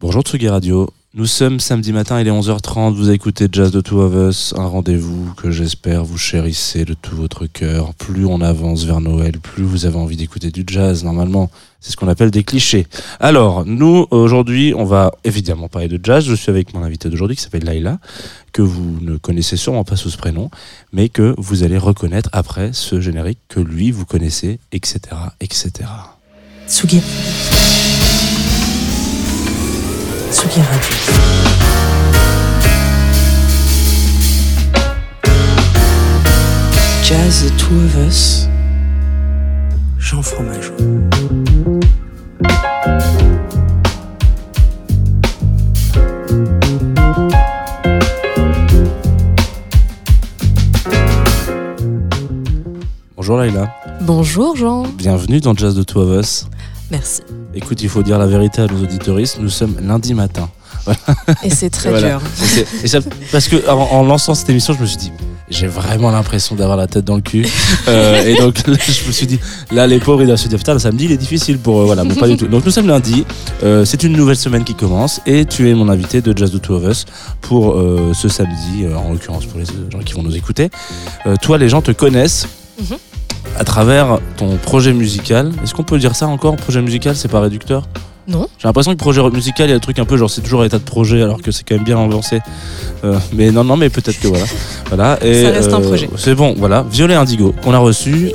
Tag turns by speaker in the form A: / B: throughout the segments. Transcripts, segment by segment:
A: Bonjour Tsugi Radio. Nous sommes samedi matin, il est 11h30, vous écoutez Jazz de Two of Us, un rendez-vous que j'espère vous chérissez de tout votre cœur. Plus on avance vers Noël, plus vous avez envie d'écouter du jazz, normalement. C'est ce qu'on appelle des clichés. Alors, nous, aujourd'hui, on va évidemment parler de jazz. Je suis avec mon invité d'aujourd'hui qui s'appelle Laila, que vous ne connaissez sûrement pas sous ce prénom, mais que vous allez reconnaître après ce générique que lui, vous connaissez, etc., etc.
B: Tsugi. Tsugi Radio. Jazz The Two of Us. Jean Fromageau.
A: Bonjour Laila,
B: Bonjour Jean.
A: bienvenue dans Jazz de Two of Us.
B: Merci.
A: Écoute, il faut dire la vérité à nos auditoristes, nous sommes lundi matin.
B: Et c'est très
A: Voilà.
B: dur.
A: Et c'est- et ça- parce que en, en lançant cette émission, je me suis dit, j'ai vraiment l'impression d'avoir la tête dans le cul. Euh, et donc, là, je me suis dit, là, les pauvres, ils doivent se dire, putain, le samedi, il est difficile pour eux. Voilà, mais pas du tout. Donc, nous sommes lundi. Euh, c'est une nouvelle semaine qui commence. Et tu es mon invité de Jazz the Two of Us pour euh, ce samedi, en l'occurrence pour les gens qui vont nous écouter. Toi, les gens te connaissent.
B: Mhm.
A: À travers ton projet musical, est-ce qu'on peut dire ça encore Projet musical, c'est pas réducteur?
B: Non.
A: J'ai l'impression que projet musical, il y a un truc un peu genre c'est toujours à l'état de projet alors que c'est quand même bien avancé. Euh, mais non, non, mais peut-être que voilà. voilà. Et,
B: Ça reste un
A: euh,
B: projet.
A: C'est bon, voilà. Violet Indigo, qu'on a reçu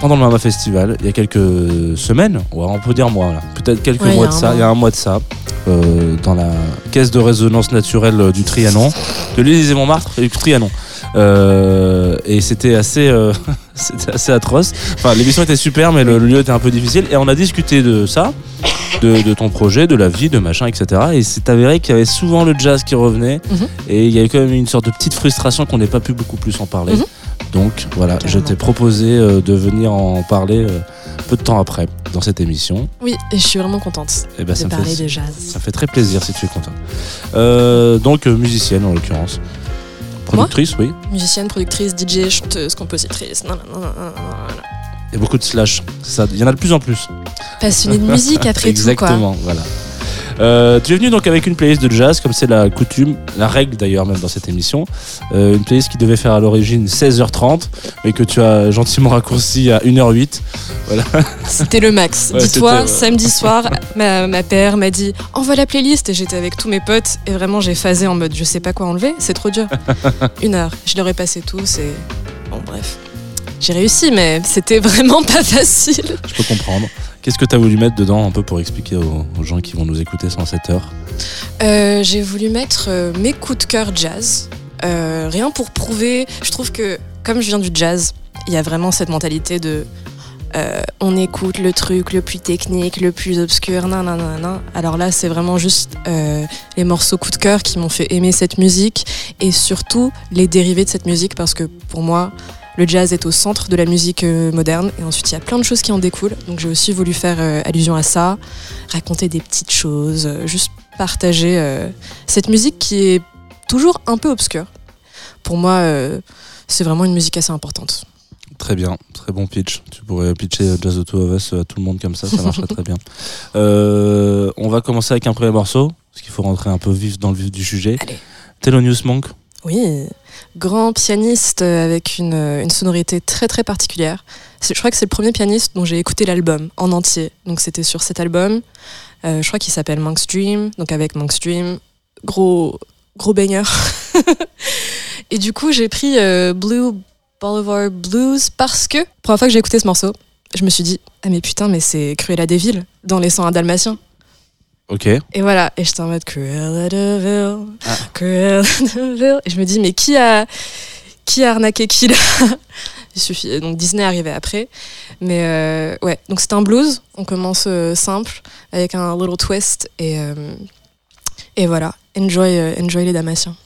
A: pendant le Mama Festival il y a quelques semaines, ouais, on peut dire mois, peut-être quelques
B: Ouais,
A: mois de ça, il y a un mois de ça, euh, dans la caisse de résonance naturelle euh, du Trianon, de l'Élysée Montmartre et du Trianon. Euh, et c'était assez, euh, c'était assez atroce. Enfin, l'émission était super, mais le, le lieu était un peu difficile. Et on a discuté de ça, de, de ton projet, de la vie, de machin, etc. Et c'est avéré qu'il y avait souvent le jazz qui revenait.
B: Mhm.
A: Et il y avait quand même une sorte de petite frustration qu'on n'ait pas pu beaucoup plus en parler.
B: Mhm.
A: Donc voilà, je t'ai proposé euh, de venir en parler peu de temps après dans cette émission.
B: Oui, et je suis vraiment contente
A: Et ben,
B: de
A: ça,
B: parler
A: fait,
B: de jazz.
A: ça fait très plaisir si tu es content. Euh, donc musicienne en l'occurrence. Productrice, oui.
B: Musicienne, productrice, DJ, chanteuse, compositrice. nan, nan, nan, nan.
A: Il y a beaucoup de slash. Ça, il y en a de plus en plus.
B: Passionnée de musique après tout, quoi.
A: Exactement, voilà. Euh, tu es venu donc avec une playlist de jazz, comme c'est la coutume, la règle d'ailleurs même dans cette émission. Euh, une playlist qui devait faire à l'origine 16h30, mais que tu as gentiment raccourci à 1h08.
B: C'était le max.
A: Ouais,
B: Dis-toi,
A: ouais.
B: samedi soir, ma, ma père m'a dit envoie la playlist et j'étais avec tous mes potes et vraiment j'ai phasé en mode je sais pas quoi enlever, c'est trop dur. Une heure, je leur ai passé tous et bon bref. J'ai réussi mais c'était vraiment pas facile.
A: Je peux comprendre. Qu'est-ce que tu as voulu mettre dedans un peu pour expliquer aux, gens qui vont nous écouter sans cette heure
B: Euh, j'ai voulu mettre euh, mes coups de cœur jazz. Euh, rien pour prouver. Je trouve que comme je viens du jazz, il y a vraiment cette mentalité de on écoute le truc le plus technique, le plus obscur, nan, nan, nan, nan. Alors là, c'est vraiment juste les morceaux coup de cœur qui m'ont fait aimer cette musique et surtout les dérivés de cette musique parce que pour moi, le jazz est au centre de la musique euh, moderne et ensuite il y a plein de choses qui en découlent. Donc j'ai aussi voulu faire euh, allusion à ça, raconter des petites choses, euh, juste partager cette musique qui est toujours un peu obscure. Pour moi, c'est vraiment une musique assez importante.
A: Très bien, très bon pitch. Tu pourrais pitcher Jazz Two of Us à tout le monde comme ça, ça marcherait très bien. Euh, on va commencer avec un premier morceau, parce qu'il faut rentrer un peu vif dans le vif du sujet.
B: Allez.
A: Thelonious Monk,
B: Oui, grand pianiste euh, avec une, euh, une sonorité très très particulière. Je crois que c'est le premier pianiste dont j'ai écouté l'album en entier. Donc c'était sur cet album. Euh, je crois qu'il s'appelle Monk's Dream. Donc avec Monk's Dream, gros gros banger. Et du coup j'ai pris Blue Boulevard Blues parce que première fois que j'ai écouté ce morceau, je me suis dit ah mais putain mais c'est Cruella de Vil dans Les 101 Dalmatiens.
A: Ok.
B: Et voilà, et j'étais en mode Cruella de
A: Ah.
B: Cruella de. Et je me dis, mais qui a, qui a arnaqué qui là? Il suffit. Donc Disney est arrivé après. Mais euh, ouais, donc c'est un blues. On commence euh, simple, avec un little twist. Et, euh, et voilà, enjoy, enjoy les Damasiens.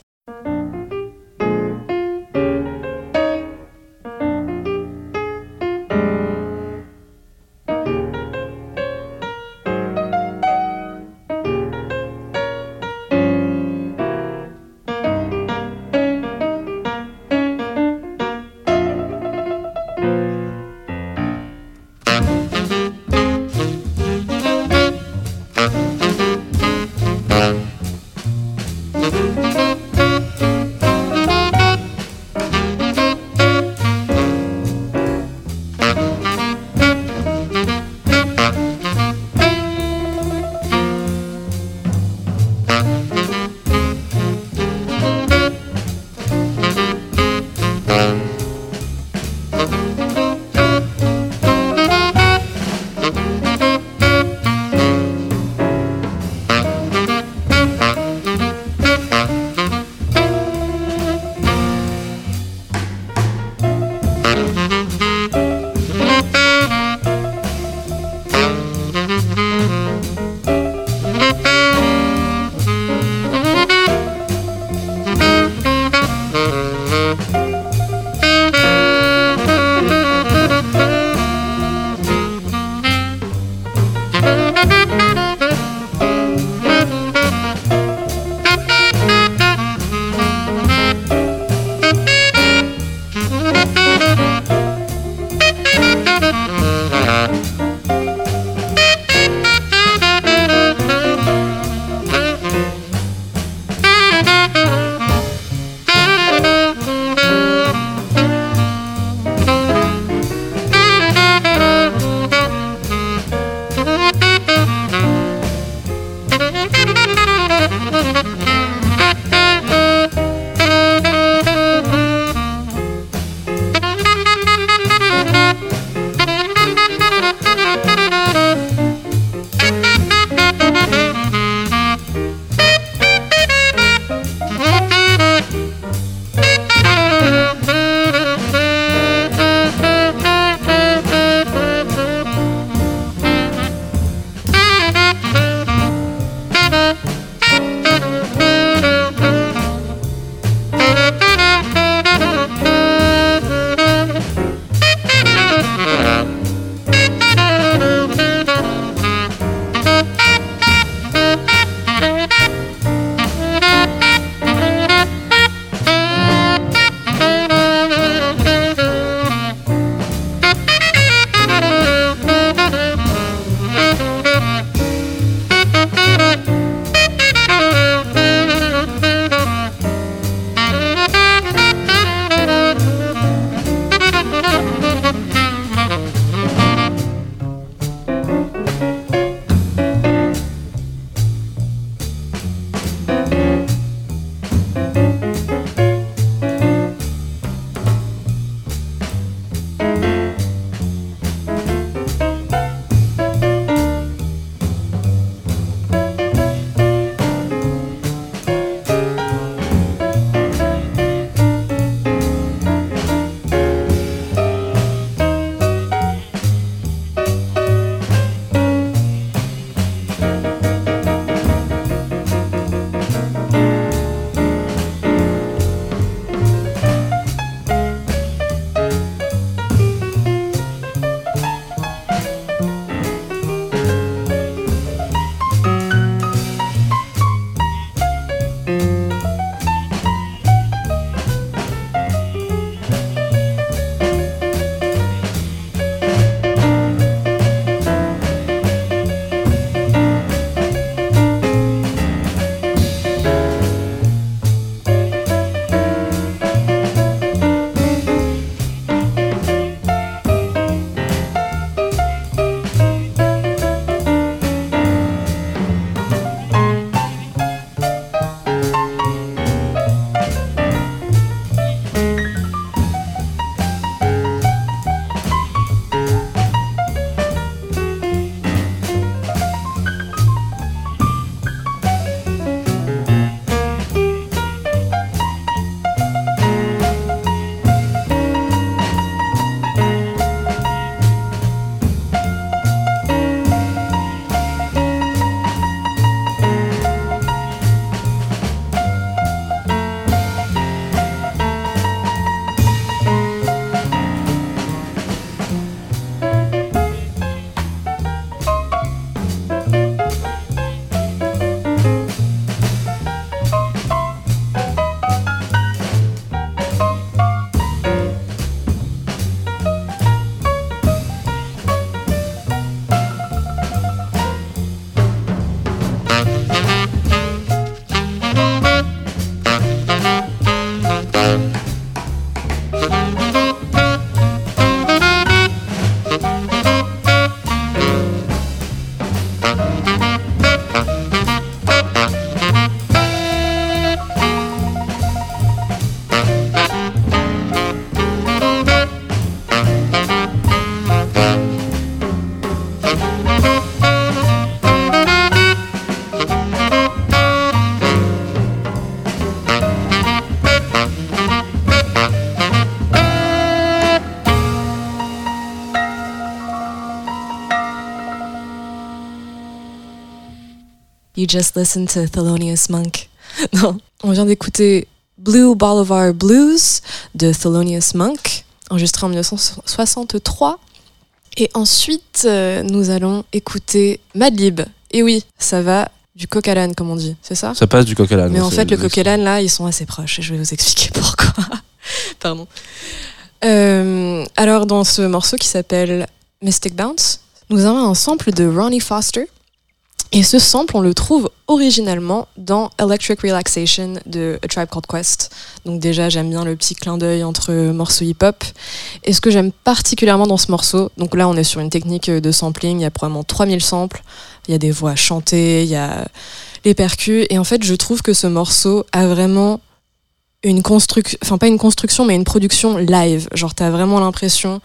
B: You just listened to Thelonious Monk. non, on vient d'écouter Blue Boulevard Blues de Thelonious Monk, enregistré en 1963. Et ensuite, euh, nous allons écouter Madlib. Et oui, ça va du coq à l'âne, comme on dit, c'est ça?
A: Ça passe du coq à l'âne.
B: Mais en fait, le coq et l'âne, là, ils sont assez proches. Et je vais vous expliquer pourquoi. Pardon. Euh, alors, dans ce morceau qui s'appelle Mystic Bounce, nous avons un sample de Ronnie Foster. Et ce sample, on le trouve originalement dans Electric Relaxation de A Tribe Called Quest. Donc déjà, j'aime bien le petit clin d'œil entre morceaux hip-hop. Et ce que j'aime particulièrement dans ce morceau, donc là, on est sur une technique de sampling, il y a probablement 3000 samples, il y a des voix chantées, il y a les percus. Et en fait, je trouve que ce morceau a vraiment une construction, enfin pas une construction, mais une production live. Genre, t'as vraiment l'impression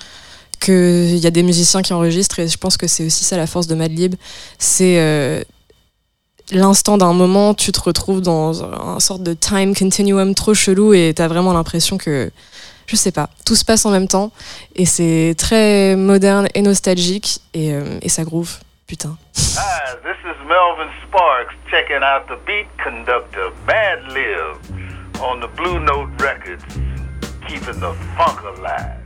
B: qu'il y a des musiciens qui enregistrent, et je pense que c'est aussi ça la force de Madlib. C'est euh, l'instant d'un moment, tu te retrouves dans un sorte de time continuum trop chelou, et t'as vraiment l'impression que, je sais pas, tout se passe en même temps, et c'est très moderne et nostalgique, et, euh, ça groove. Putain.
C: Hi, this is Melvin Sparks checking out the beat conductor Bad Live on the Blue Note Records, keeping the funk alive.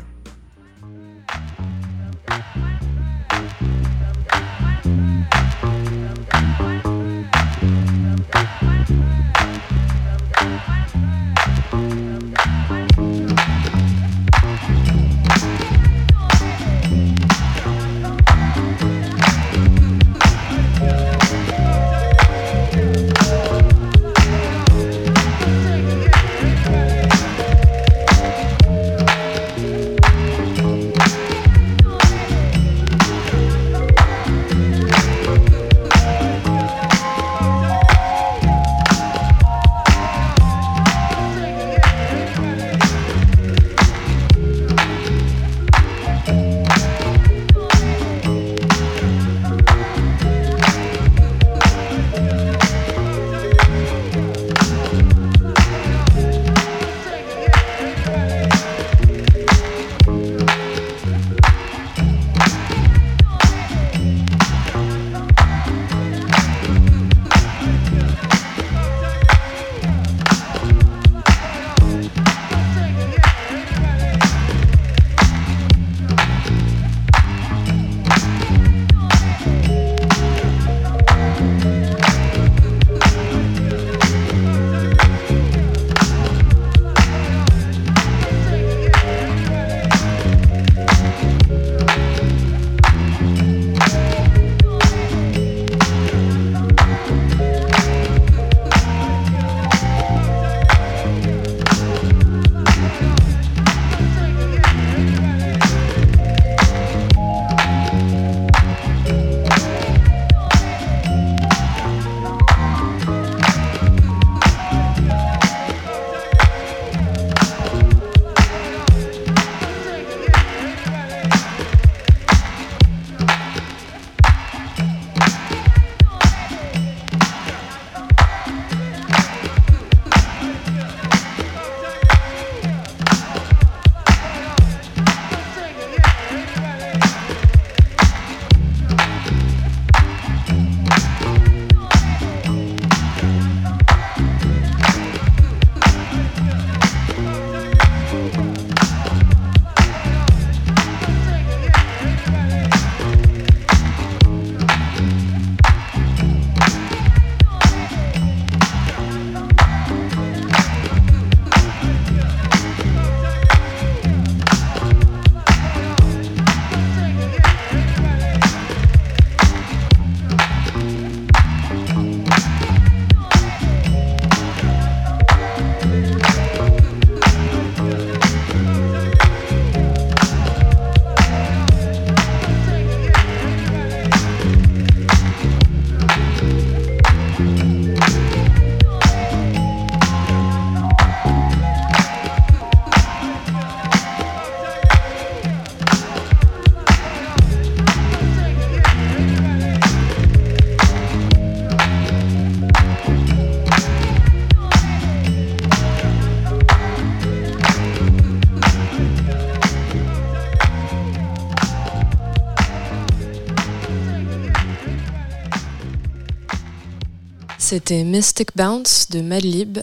B: C'était Mystic Bounce de Madlib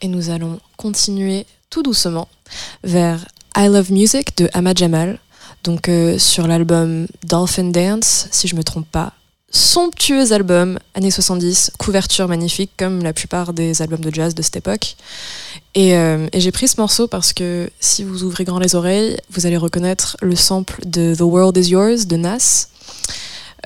B: et nous allons continuer tout doucement vers I Love Music de Ahmad Jamal, donc euh, sur l'album Dolphin Dance, si je me trompe pas. Somptueux album, années 70, couverture magnifique comme la plupart des albums de jazz de cette époque. Euh, et j'ai pris ce morceau parce que si vous ouvrez grand les oreilles, vous allez reconnaître le sample de The World Is Yours de Nas.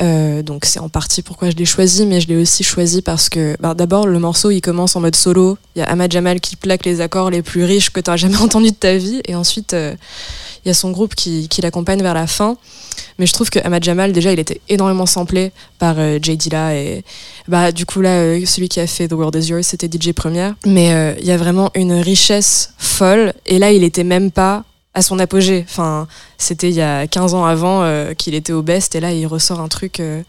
B: Euh, donc c'est en partie pourquoi je l'ai choisi, mais je l'ai aussi choisi parce que bah, d'abord le morceau il commence en mode solo. Il y a Ahmad Jamal qui plaque les accords les plus riches que tu as jamais entendu de ta vie, et ensuite euh, il y a son groupe qui, l'accompagne vers la fin. Mais je trouve que Ahmad Jamal déjà il était énormément samplé par euh, Jay Dilla et bah du coup là euh, celui qui a fait The World Is Yours c'était DJ Première. Mais il y a vraiment une richesse folle et là il était même pas à son apogée. Enfin, c'était il y a 15 ans avant euh, qu'il était au best et là il ressort un truc. euh,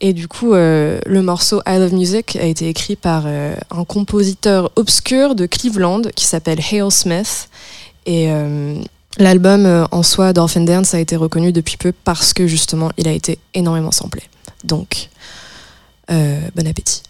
B: Et du coup, euh, le morceau I Love Music a été écrit par un compositeur obscur de Cleveland qui s'appelle Hale Smith. Et l'album en soi, Dolphin Dance, a été reconnu depuis peu parce que justement, il a été énormément samplé. Donc, bon appétit.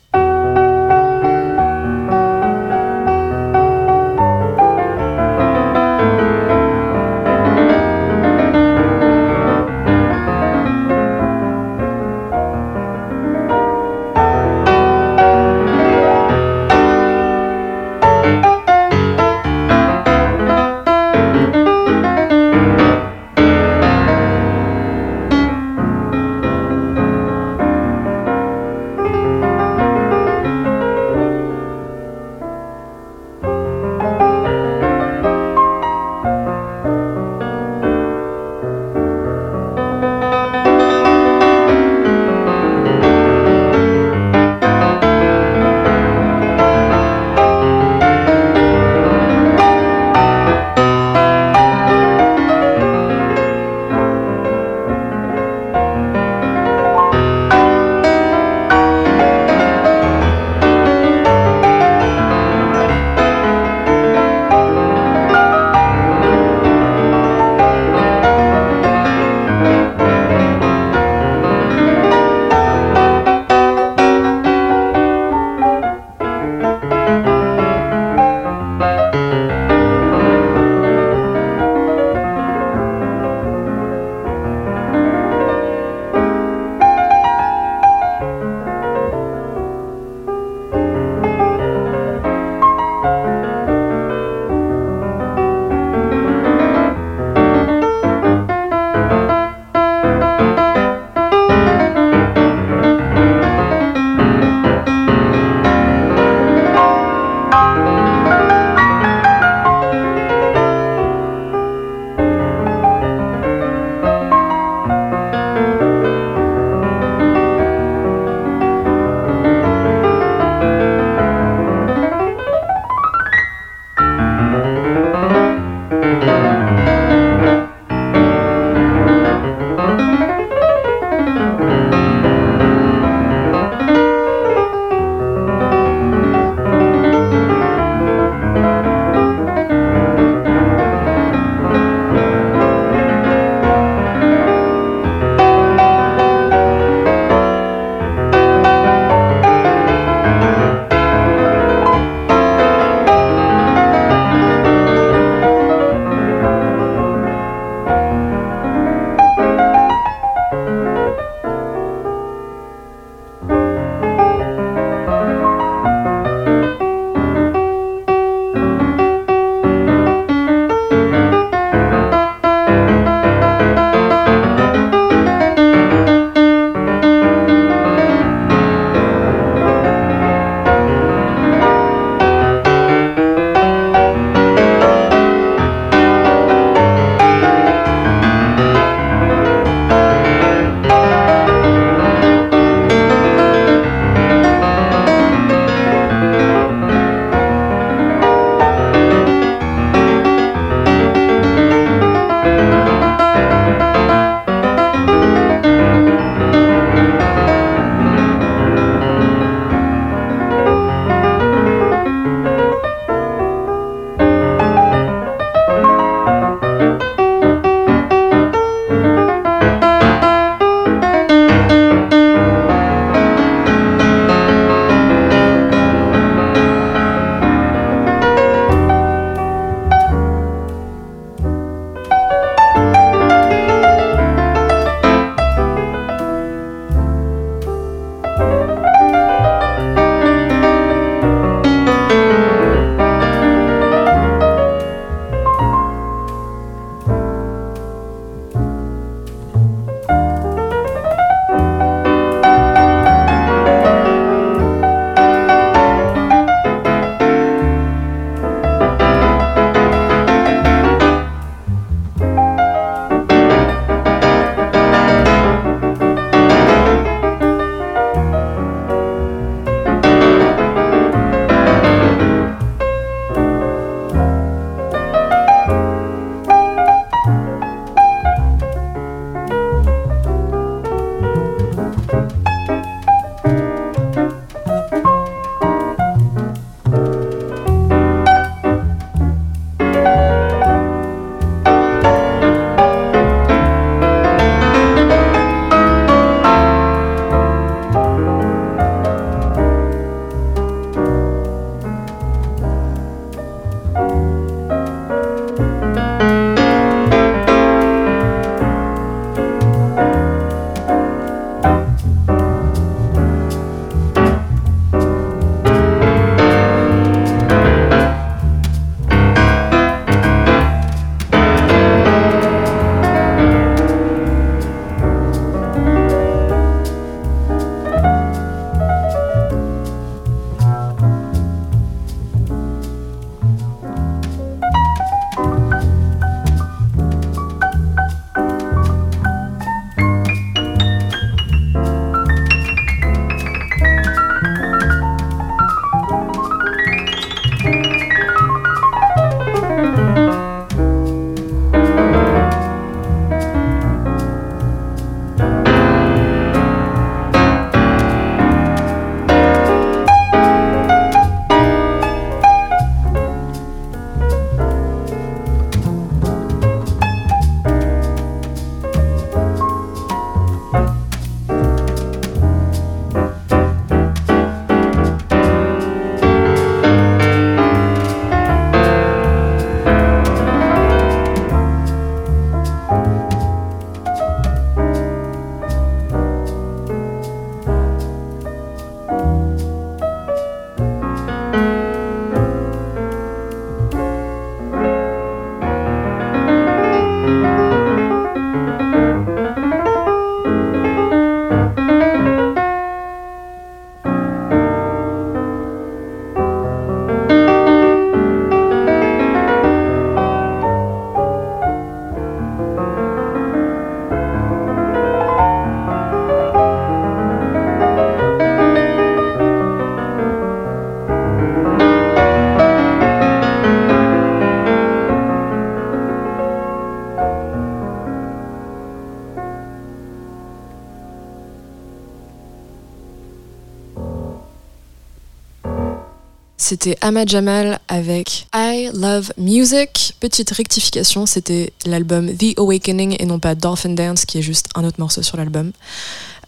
B: C'était Ahmad Jamal avec I Love Music. Petite rectification, c'était l'album The Awakening et non pas Dolphin Dance, qui est juste un autre morceau sur l'album.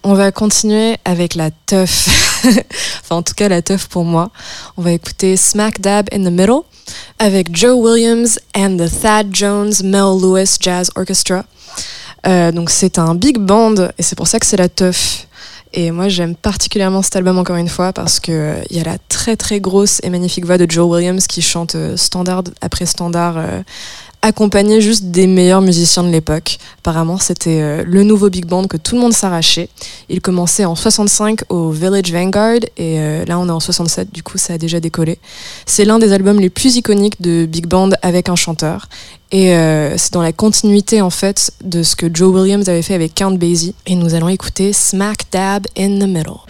B: On va continuer avec la teuf. enfin, en tout cas, la teuf pour moi. On va écouter Smack Dab in the Middle avec Joe Williams and the Thad Jones Mel Lewis Jazz Orchestra. Euh, donc, c'est un big band et c'est pour ça que c'est la teuf. Et moi, j'aime particulièrement cet album encore une fois parce que il y a la très très grosse et magnifique voix de Joe Williams qui chante euh, standard après standard, euh, accompagné juste des meilleurs musiciens de l'époque. Apparemment, c'était euh, le nouveau big band que tout le monde s'arrachait. Il commençait en 65 au Village Vanguard et euh, là, on est en 67. Du coup, ça a déjà décollé. C'est l'un des albums les plus iconiques de big band avec un chanteur. Et euh, c'est dans la continuité en fait de ce que Joe Williams avait fait avec Count Basie. Et nous allons écouter Smack Dab in the Middle.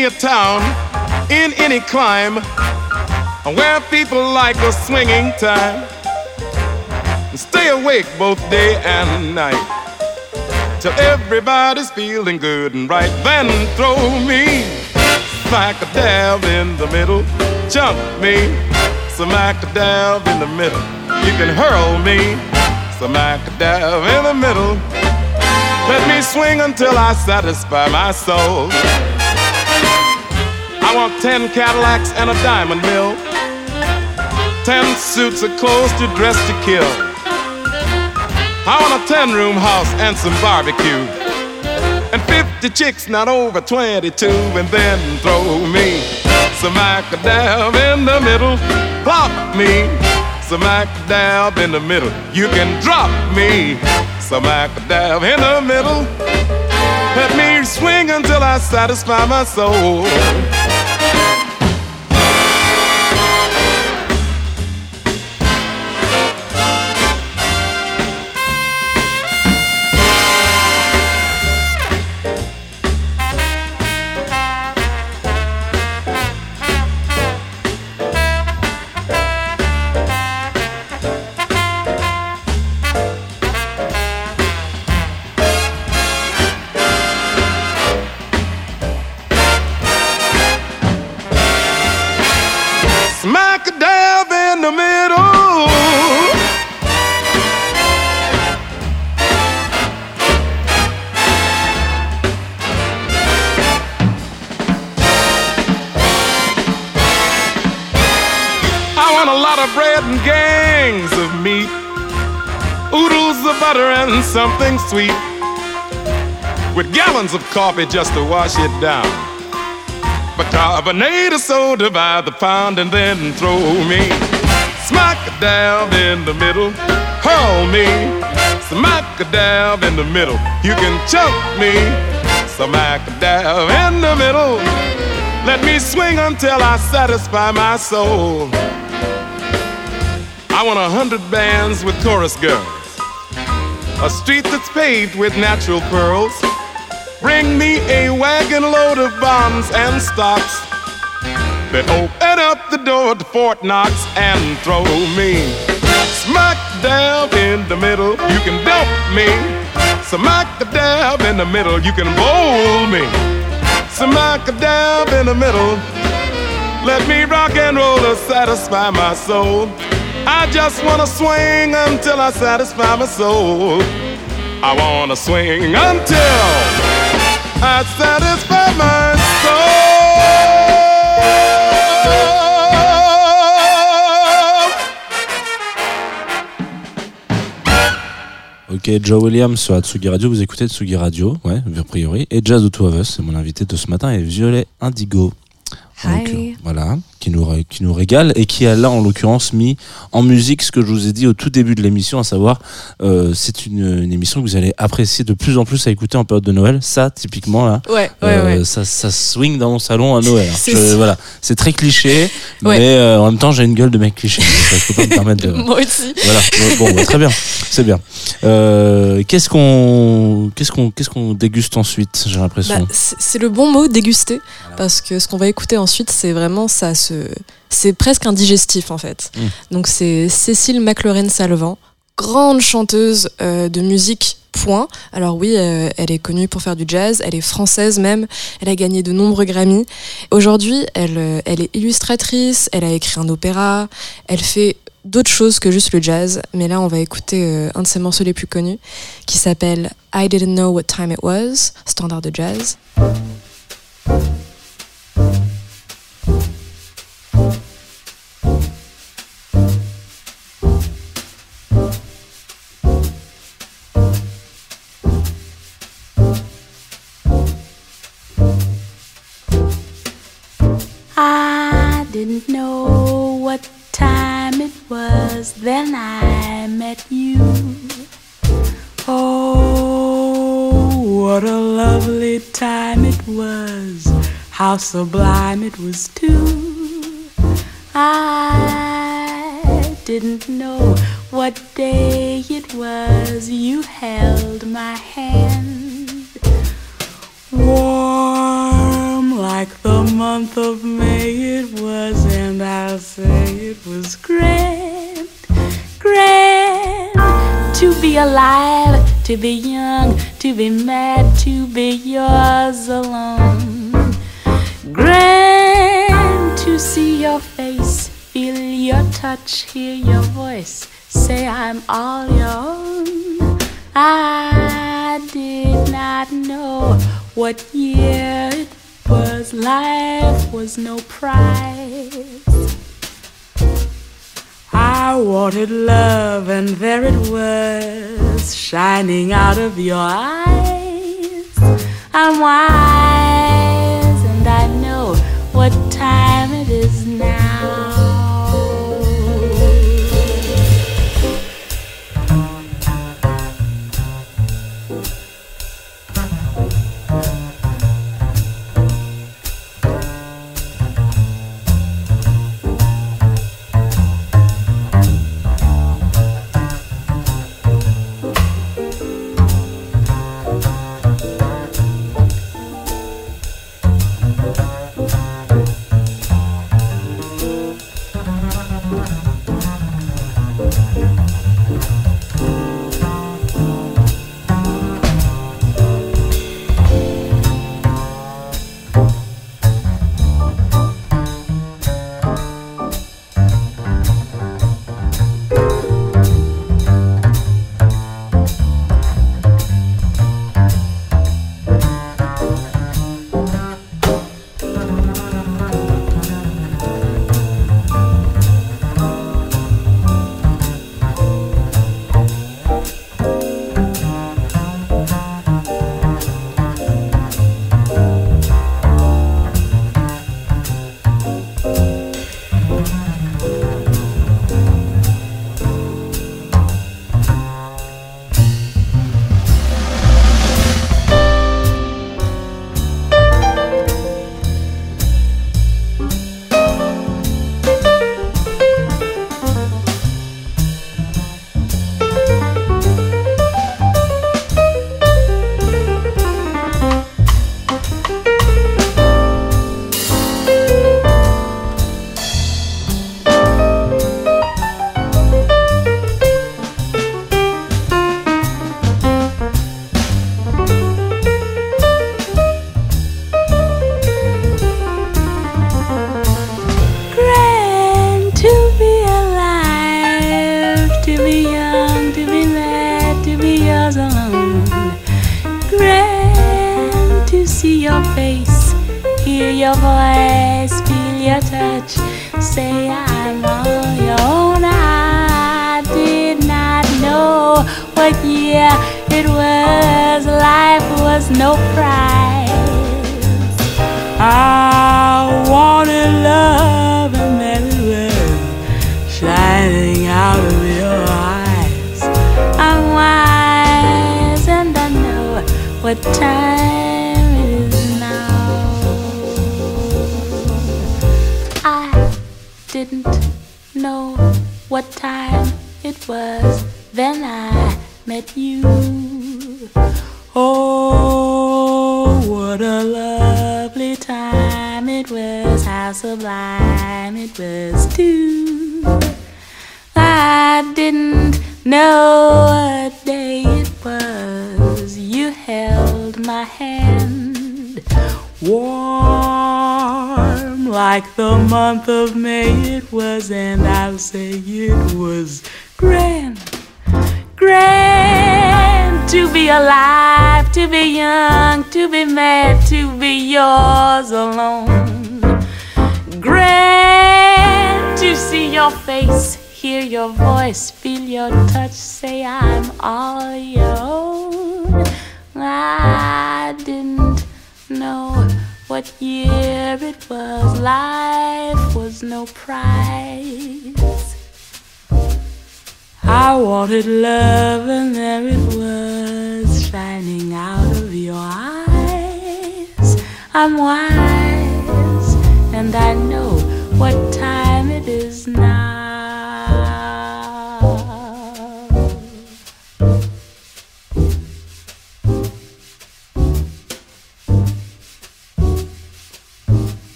D: Pick me a town in any clime where people like a swinging time. Stay awake both day and night till everybody's feeling good and right. Then throw me smack a dab in the middle, jump me smack a dab in the middle. You can hurl me smack a dab in the middle. Let me swing until I satisfy my soul. I want ten Cadillacs and a diamond mill. Ten suits of clothes to dress to kill. I want a ten room house and some barbecue. And fifty chicks not over twenty-two. And then throw me some macadam in the middle. Plop me some macadam in the middle. You can drop me some macadam in the middle. Let me swing until I satisfy my soul. Something sweet, with gallons of coffee just to wash it down. Bicarbonate of soda by the pound and then throw me smack dab in the middle, hurl me smack dab in the middle. You can choke me smack dab in the middle. Let me swing until I satisfy my soul. I want a hundred bands with chorus girls, a street that's paved with natural pearls. Bring me a wagon load of bombs and stocks. Then open up the door to Fort Knox and throw me smack dab in the middle. You can dump me. Smack dab in the middle. You can bowl me. Smack dab in the middle. Let me rock and roll to satisfy my soul. I just wanna swing until I satisfy my soul. I wanna swing until I satisfy my soul.
A: Ok, Joe Williams sur Atsugi Radio, vous écoutez Tsugi Radio, ouais, a priori. Et Jazz de Two of Us, c'est mon invité de ce matin, et Violet Indigo. Donc, euh, voilà, qui nous, qui nous régale et qui a là en l'occurrence mis en musique ce que je vous ai dit au tout début de l'émission, à savoir euh, c'est une, une émission que vous allez apprécier de plus en plus à écouter en période de Noël. Ça, typiquement là,
B: Ouais,
A: euh,
B: ouais.
A: Ça, ça swing dans mon salon à Noël.
B: C'est
A: voilà, c'est très cliché, mais euh, en même temps j'ai une gueule de mec cliché. je peux pas me permettre de.
B: Moi aussi.
A: Voilà, bon, bah, très bien, c'est bien. Qu'est-ce qu'on, qu'est-ce qu'on, qu'est-ce qu'on déguste ensuite J'ai l'impression?
B: Bah, c'est c'est le bon mot, déguster, parce que ce qu'on va écouter ensuite, ensuite, c'est vraiment ça. Se... C'est presque un digestif en fait.
A: Mm.
B: Donc c'est Cécile McLaurin-Salvant, grande chanteuse euh, de musique. Point. Alors oui, euh, elle est connue pour faire du jazz, elle est française même, elle a gagné de nombreux Grammy. Aujourd'hui, elle, euh, elle est illustratrice, elle a écrit un opéra, elle fait d'autres choses que juste le jazz, mais là on va écouter euh, un de ses morceaux les plus connus qui s'appelle I Didn't Know What Time It Was, standard de jazz.
E: I how sublime it was too. I didn't know what day it was you held my hand. Warm like the month of May it was, and I'll say it was grand, grand to be alive, to be young, to be mad, to be yours alone. Grand to see your face, feel your touch, hear your voice, say I'm all your own. I did not know what year it was, life was no prize. I wanted love, and there it was, shining out of your eyes. I'm wise,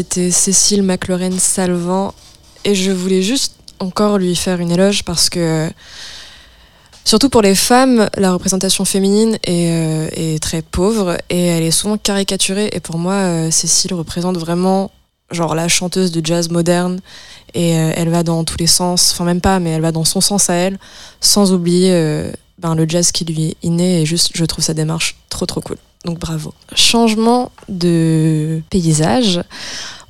B: C'était Cécile McLaurin Salvant et je voulais juste encore lui faire une éloge parce que surtout pour les femmes, la représentation féminine est, euh, très pauvre et elle est souvent caricaturée et pour moi euh, Cécile représente vraiment genre la chanteuse de jazz moderne et euh, elle va dans tous les sens, enfin même pas mais elle va dans son sens à elle sans oublier ben, le jazz qui lui est inné et juste je trouve sa démarche trop trop cool. Donc bravo. Changement de paysage.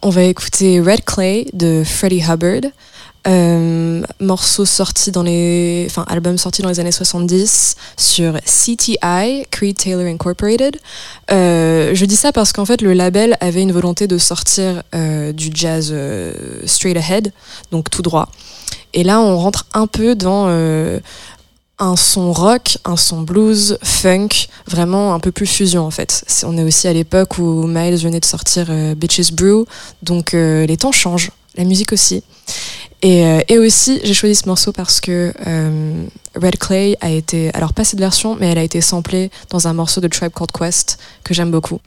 B: On va écouter Red Clay de Freddie Hubbard. Euh, morceau sorti dans les, enfin album sorti dans les années 70 sur CTI, Creed Taylor Incorporated. Euh, je dis ça parce qu'en fait le label avait une volonté de sortir euh, du jazz straight ahead, donc tout droit. Et là on rentre un peu dans un son rock, un son blues, funk, vraiment un peu plus fusion en fait. On est aussi à l'époque où Miles venait de sortir euh, Bitches Brew, donc euh, les temps changent, la musique aussi. Et, euh, et aussi, j'ai choisi ce morceau parce que euh, Red Clay a été, alors pas cette version, mais elle a été samplée dans un morceau de Tribe Called Quest que j'aime beaucoup.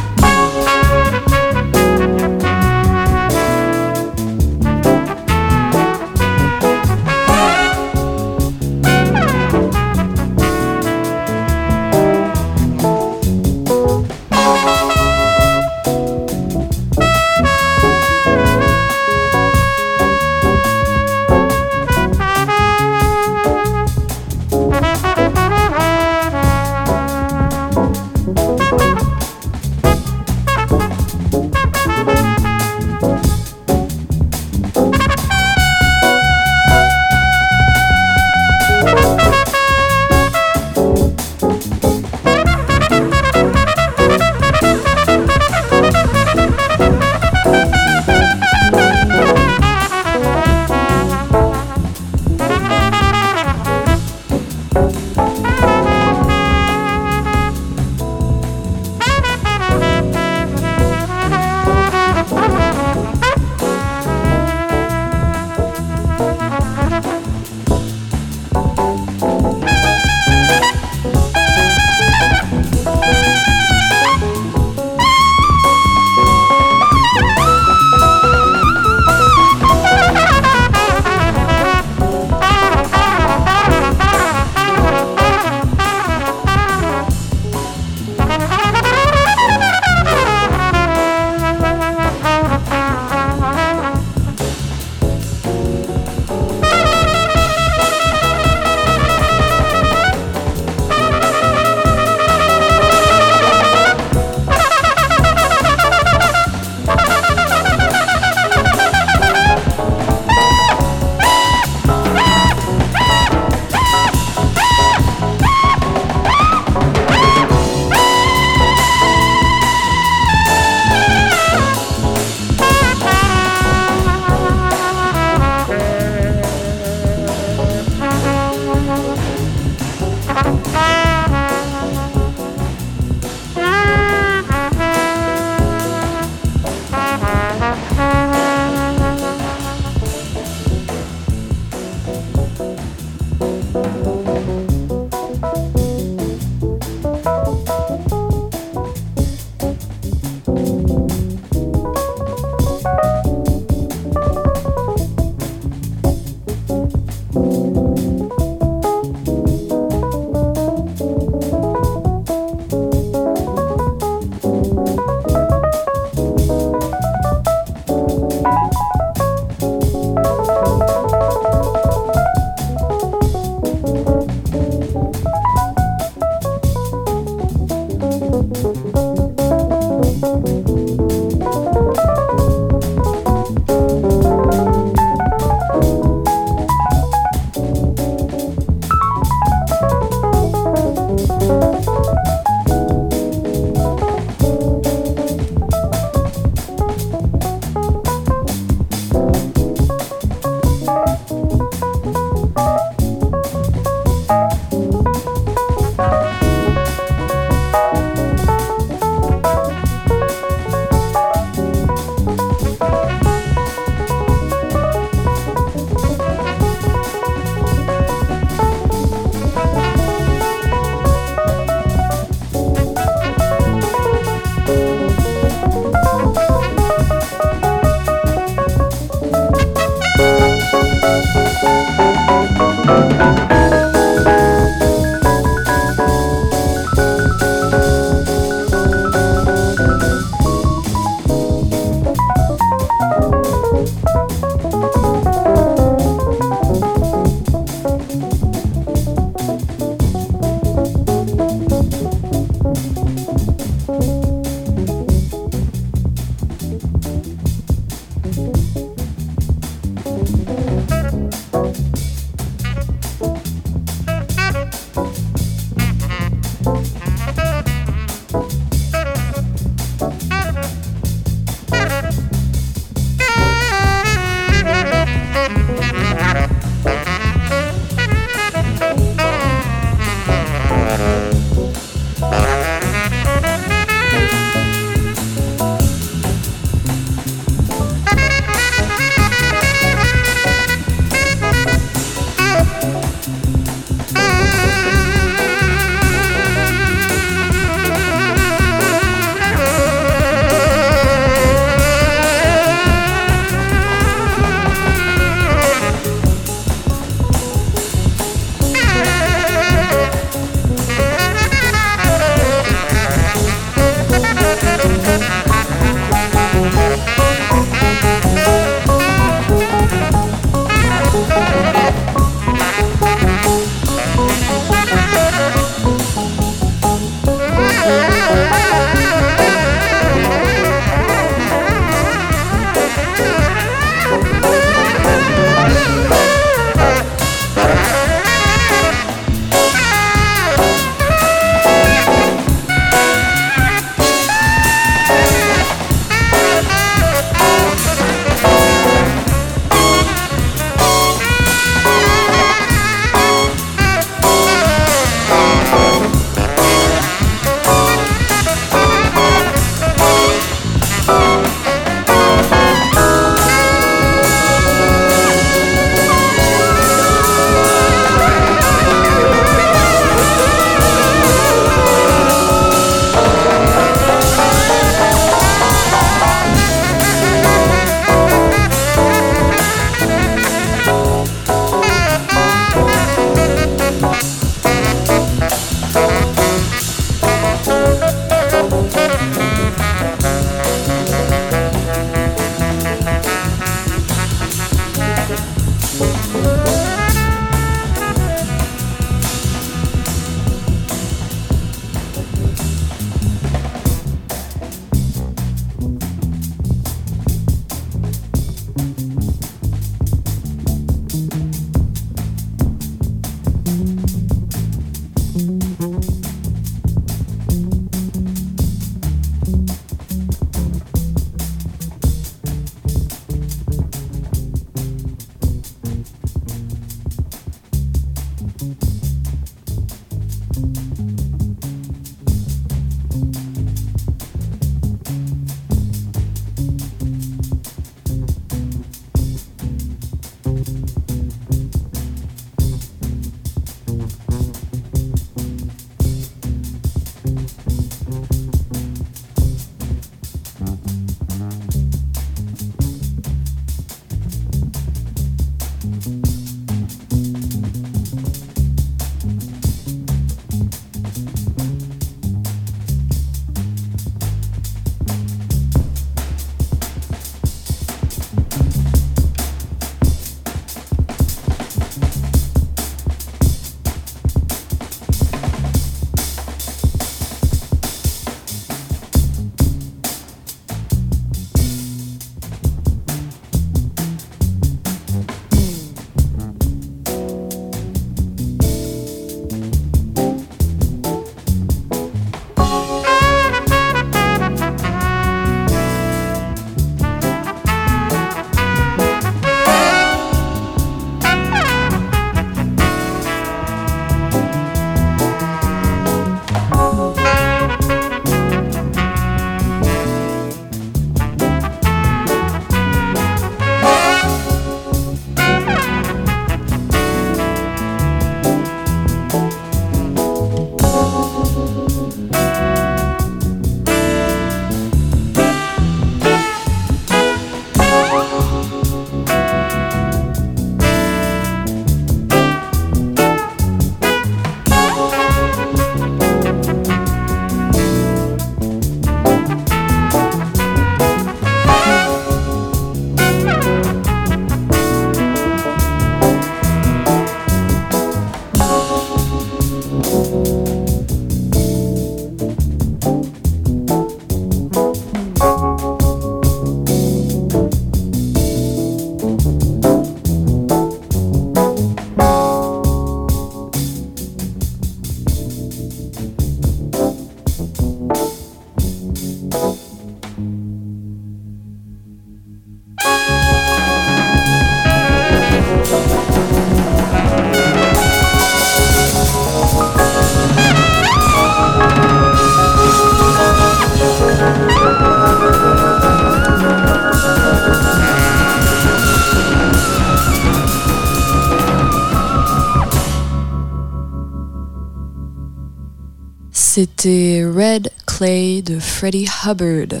B: Hubbard.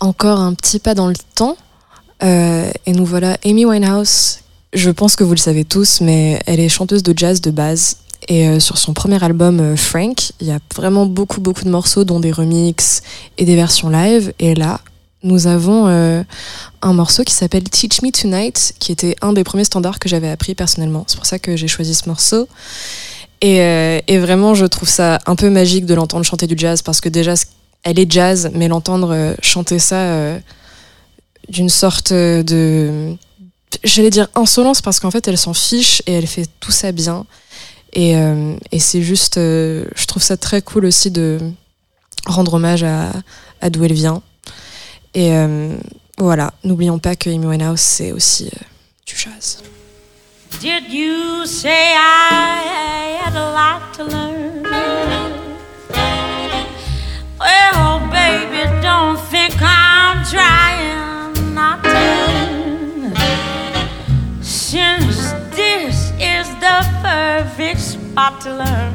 B: Encore un petit pas dans le temps. Euh, et nous voilà Amy Winehouse. Je pense que vous le savez tous, mais elle est chanteuse de jazz de base. Et euh, sur son premier album euh, Frank, il y a vraiment beaucoup beaucoup de morceaux, dont des remixes et des versions live. Et là, nous avons un morceau qui s'appelle Teach Me Tonight, qui était un des premiers standards que j'avais appris personnellement. C'est pour ça que j'ai choisi ce morceau. Et, et vraiment, je trouve ça un peu magique de l'entendre chanter du jazz parce que déjà, elle est jazz, mais l'entendre euh, chanter ça euh, d'une sorte de. J'allais dire insolence parce qu'en fait, elle s'en fiche et elle fait tout ça bien. Et, euh, c'est juste. euh, je trouve ça très cool aussi de rendre hommage à, à d'où elle vient. Et euh, voilà, n'oublions pas que Amy c'est aussi euh, du jazz.
E: Did you say I had a lot to learn? Well, baby, don't think I'm trying not to. Since this is the perfect spot to learn,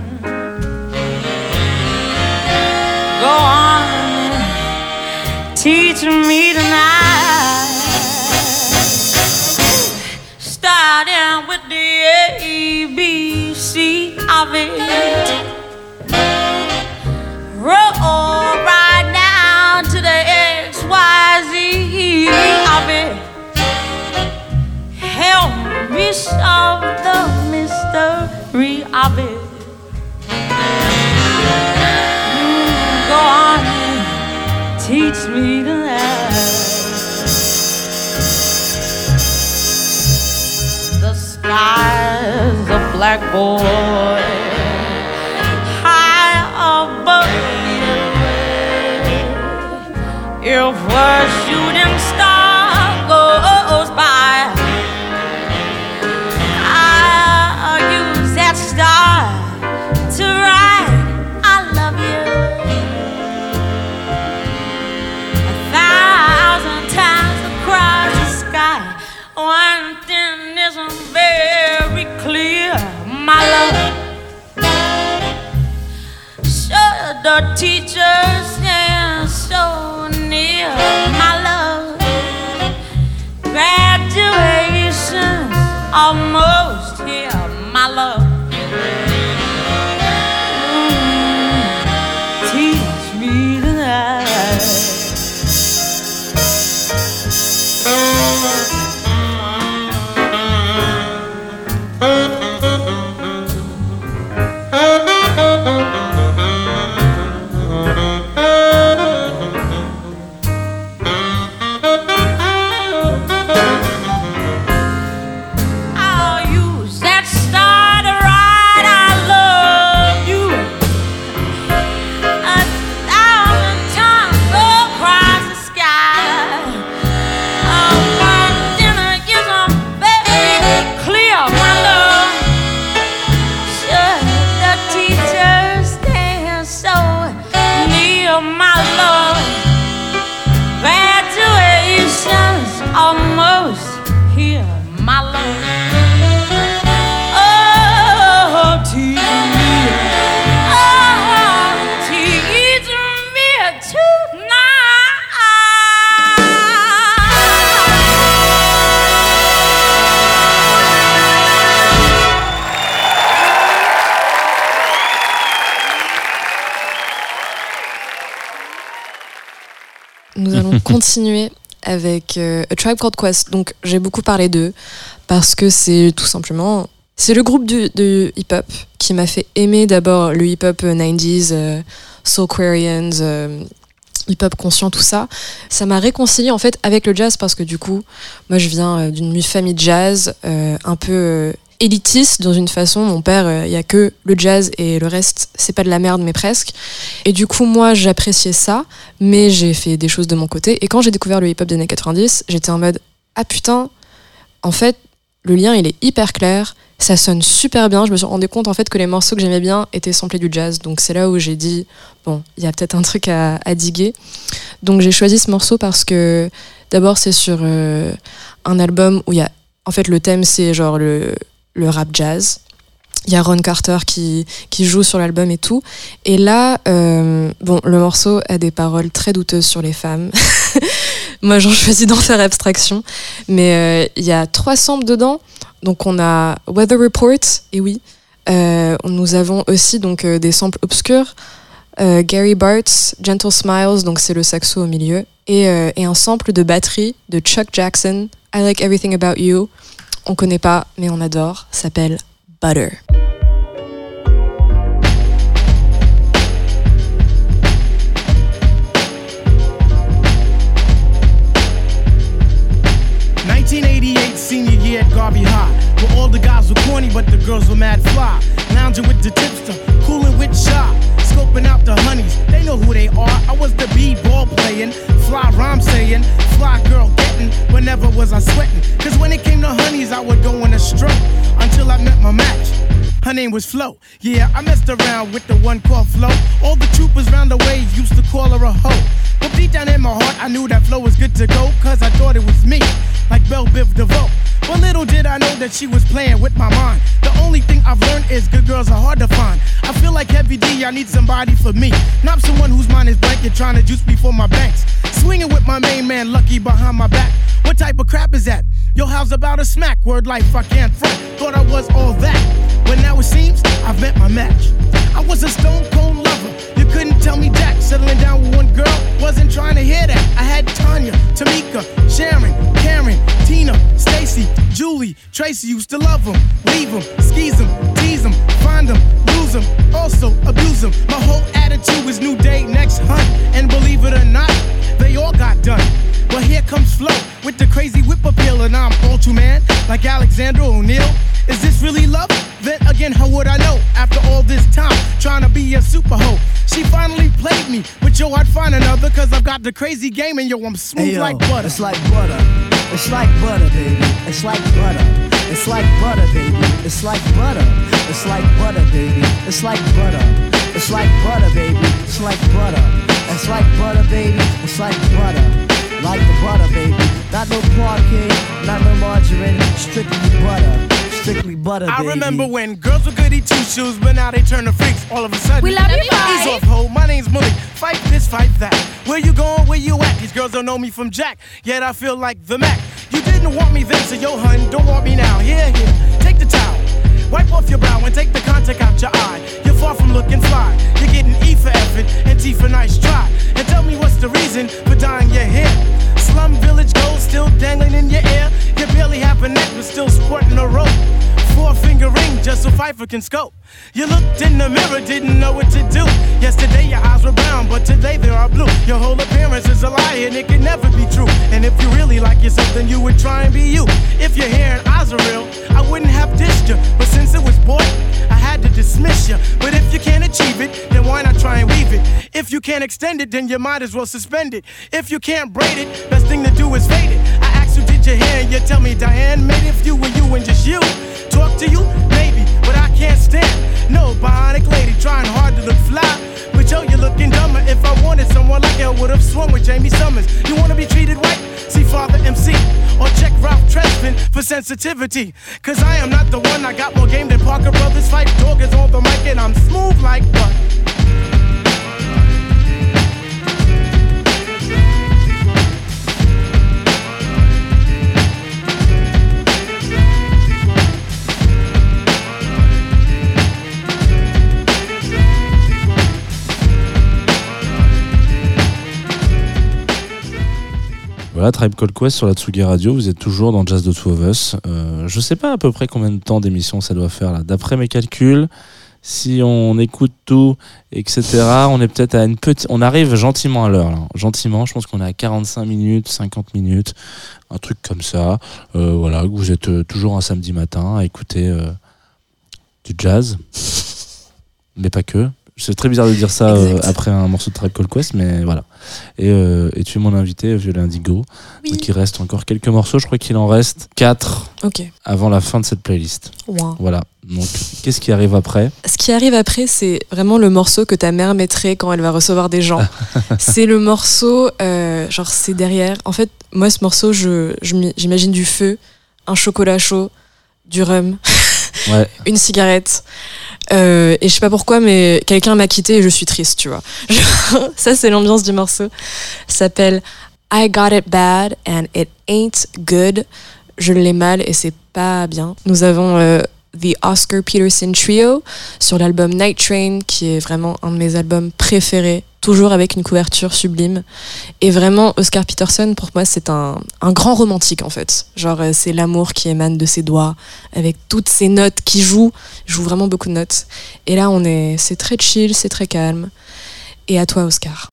E: go on teach me tonight. Starting with the A, B, C of it. Roll It. Help me solve the mystery of it. Go on teach me tonight. the sky's a blackboard high above you. If a my love. Sure, the teachers stand so near, my love. Graduation almost here, my love.
B: Avec euh, A Tribe Called Quest. Donc j'ai beaucoup parlé d'eux parce que c'est tout simplement c'est le groupe du- hip-hop qui m'a fait aimer d'abord le hip-hop euh, 90s, euh, Soulquarians, euh, hip-hop conscient, tout ça. Ça m'a réconcilié en fait avec le jazz parce que du coup, moi je viens euh, d'une famille jazz euh, un peu euh, élitiste dans une façon. Mon père, euh, il y a que le jazz et le reste, c'est pas de la merde mais presque. Et du coup, moi j'appréciais ça mais j'ai fait des choses de mon côté. Et quand j'ai découvert le hip-hop des années 90, j'étais en mode Ah putain, en fait, le lien il est hyper clair, ça sonne super bien. Je me suis rendu compte en fait que les morceaux que j'aimais bien étaient samplés du jazz. Donc c'est là où j'ai dit Bon, il y a peut-être un truc à, à diguer. Donc j'ai choisi ce morceau parce que d'abord c'est sur euh, un album où il y a. En fait, le thème c'est genre le, le rap jazz. Il y a Ron Carter qui, qui joue sur l'album et tout. Et là, euh, bon, le morceau a des paroles très douteuses sur les femmes. Moi, j'en choisis d'en faire abstraction. Mais euh, il y a trois samples dedans. Donc, on a Weather Report, et oui. Euh, nous avons aussi donc des samples obscurs. Gary Bart's Gentle Smiles, donc c'est le saxo au milieu. Et, et un sample de batterie de Chuck Jackson, I Like Everything About You. On connaît pas, mais on adore. S'appelle Butter.
F: senior year at Garvey High, where all the guys were corny, but the girls were mad fly. Lounging with the tipster, cooling with shy, scoping out the honeys. They know who they are. I was the b-ball playing, fly rhyme saying, fly girl getting. But never was I sweating, cause when it came to honeys, I would go in a stroke until I met my match. Her name was Flo. Yeah, I messed around with the one called Flo. All the troopers round the way used to call her a hoe. But deep down in my heart, I knew that Flo was good to go, cause I thought it was me, like Belle Biv DeVoe. But little did I know that she was playing with my mind. The only thing I've learned is good girls are hard to find. I feel like Heavy D, I need somebody for me. Not someone whose mind is blank and trying to juice me for my banks. Swinging with my main man, Lucky, behind my back. What type of crap is that? Yo, how's about a smack? Word life, I can't front. Thought I was all that. But now it seems I've met my match. I was a stone cold lover. You couldn't tell me Jack. Settling down with one girl, wasn't trying to hear that. I had Tanya, Tamika, Sharon, Karen, Tina, Stacy, Julie, Tracy used to love them, leave them, skeeze them, tease them, find them, lose them, also abuse them. My whole attitude is new day, next hunt. And believe it or not, they all got done. But here comes Flo with the crazy whip appeal, and I'm all too Ultraman, like Alexander O'Neal. Is this really love? Then again, how would I know? After all this time, trying to be a super hoe. She finally played me, but yo, I'd find another, cause I've got the crazy game, and yo, I'm smooth
G: Hey, yo,
F: like butter.
G: It's like butter. It's like butter, baby. It's like butter. It's like butter, baby. It's like butter. It's like butter, baby. It's like butter. It's like butter, baby. It's like butter. It's like butter, baby. It's like butter. Like the butter, baby. Not no parquet, not no margarine. Strictly butter. Strictly butter,
F: I
G: baby.
F: remember when girls were goody two shoes, but now they turn to freaks all of a sudden.
E: We love you,
F: Ease
E: bye.
F: off, ho. My name's Malik. Fight this, fight that. Where you going? Where you at? These girls don't know me from Jack, yet I feel like the Mac. You didn't want me then, so yo, hun, don't want me now. Here, here, take the towel. Wipe off your brow and take the contact out your eye. You're far from looking fly. You're getting E for effort and T for nice try. And tell me what's the reason for dyeing your hair. Slum village gold still dangling in your ear. You barely have a neck, but still sporting a rope. Four finger ring just so Pfeiffer can scope. You looked in the mirror, didn't know what to do. Yesterday your eyes were brown, but today they are blue. Your whole appearance is a lie and it can never be true. And if you really like yourself, then you would try and be you. If your hair and eyes are real, I wouldn't have dissed you. But since it was boy, I had to dismiss you. But if you can't achieve it, then why not try and weave it? If you can't extend it, then you might as well suspend it. If you can't braid it, best thing to do is fade it. I asked you? And tell me, Diane, made it if you were you and just you. Talk to you, maybe, but I can't stand. No bionic lady trying hard to look fly. But yo, you're looking dumber. If I wanted someone like you, would have swung with Jamie Summers. You wanna be treated right? See Father MC or check Ralph Tresvant for sensitivity. Cause I am not the one. I got more game than Parker Brothers. Fight dog is on the mic and I'm smooth like butter.
A: Tribe Called Quest sur la Tsugi Radio, vous êtes toujours dans Jazz de Two of Us. Euh, je sais pas à peu près combien de temps d'émission ça doit faire là. D'après mes calculs, si on écoute tout, etc., on est peut-être à une petite. On arrive gentiment à l'heure. Gentiment, je pense qu'on est à 45 minutes, 50 minutes, un truc comme ça. Euh, voilà, vous êtes euh, toujours un samedi matin à écouter euh, du jazz, mais pas que. C'est très bizarre de dire ça euh, après un morceau de Tribe Called Quest, mais voilà. Et, euh, et tu es mon invité, Violet Indigo.
B: Oui.
A: Donc il reste encore quelques morceaux, je crois qu'il en reste 4
B: Ok.
A: avant la fin de cette playlist. Voilà. Donc qu'est-ce qui arrive après?
B: Ce qui arrive après, c'est vraiment le morceau que ta mère mettrait quand elle va recevoir des gens. c'est le morceau, euh, genre c'est derrière. En fait, moi, ce morceau, je, je j'imagine du feu, un chocolat chaud, du rhum. Une cigarette. Euh, et je sais pas pourquoi, mais quelqu'un m'a quitté et je suis triste, tu vois. Ça, c'est l'ambiance du morceau. S'appelle I Got It Bad and It Ain't Good. Je l'ai mal et c'est pas bien. Nous avons euh, The Oscar Peterson Trio sur l'album Night Train, qui est vraiment un de mes albums préférés, toujours avec une couverture sublime. Et vraiment, Oscar Peterson, pour moi, c'est un, grand romantique en fait. Genre, euh, c'est l'amour qui émane de ses doigts, avec toutes ces notes qui jouent. Il joue vraiment beaucoup de notes. Et là, on est, c'est très chill, c'est très calme. Et à toi, Oscar.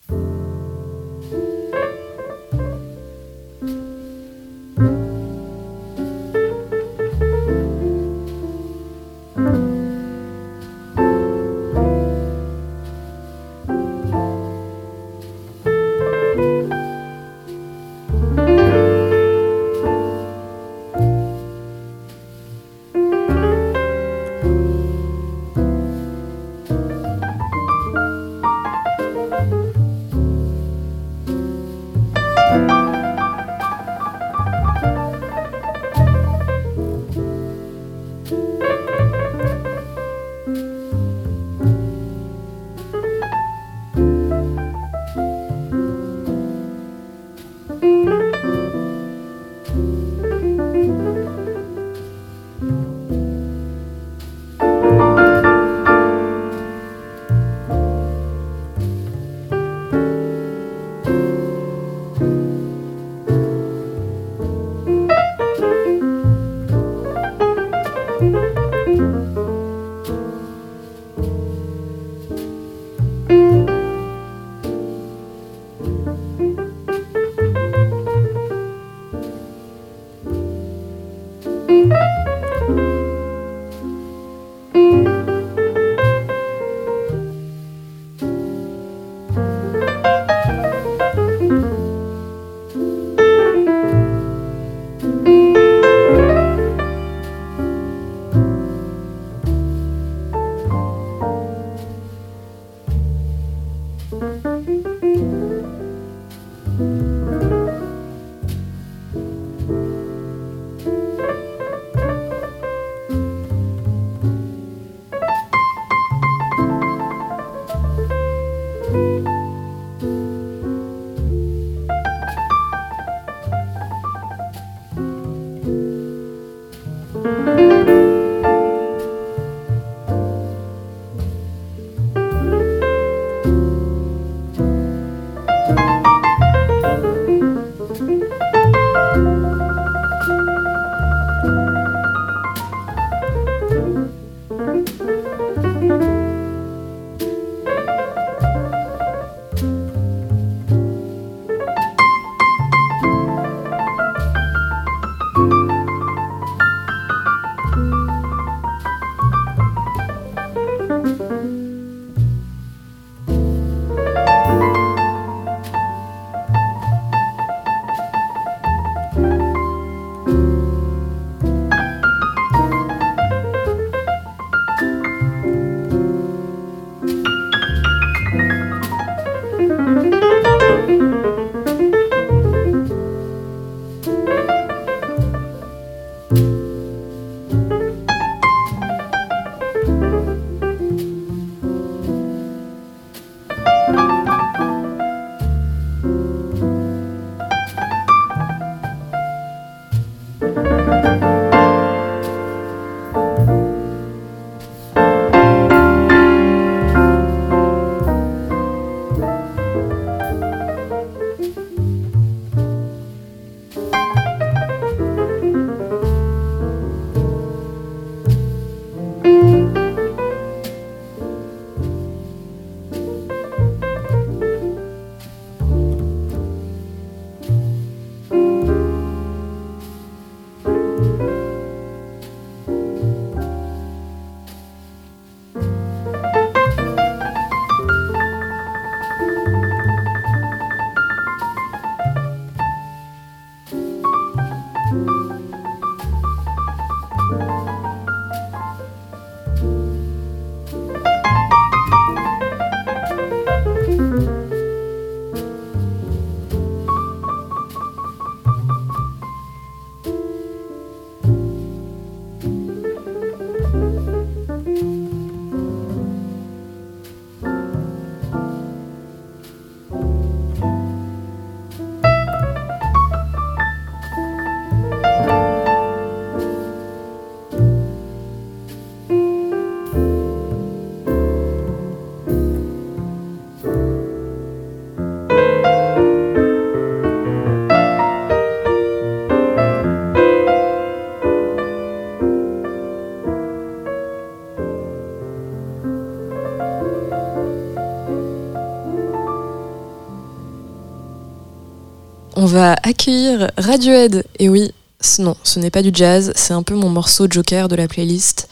B: On va accueillir Radiohead. Et oui, non, ce n'est pas du jazz, c'est un peu mon morceau joker de la playlist.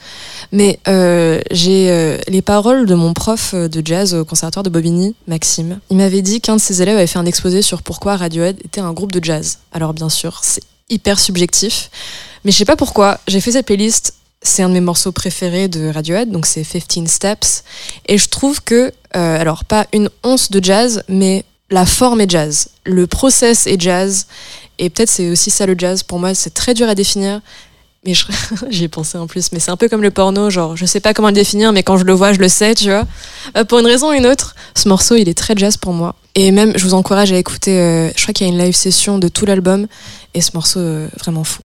B: Mais euh, j'ai euh, les paroles de mon prof de jazz au conservatoire de Bobigny, Maxime. Il m'avait dit qu'un de ses élèves avait fait un exposé sur pourquoi Radiohead était un groupe de jazz. Alors bien sûr, c'est hyper subjectif, mais je sais pas pourquoi, j'ai fait cette playlist. C'est un de mes morceaux préférés de Radiohead, donc c'est 15 Steps. Et je trouve que, euh, alors pas une once de jazz, mais la forme est jazz, le process est jazz, et peut-être c'est aussi ça le jazz. Pour moi, c'est très dur à définir. Mais j'y ai pensé en plus, mais c'est un peu comme le porno, genre je sais pas comment le définir, mais quand je le vois, je le sais, tu vois. Euh, pour une raison ou une autre, ce morceau il est très jazz pour moi. Et même, je vous encourage à écouter, euh, je crois qu'il y a une live session de tout l'album, et ce morceau euh, vraiment fou.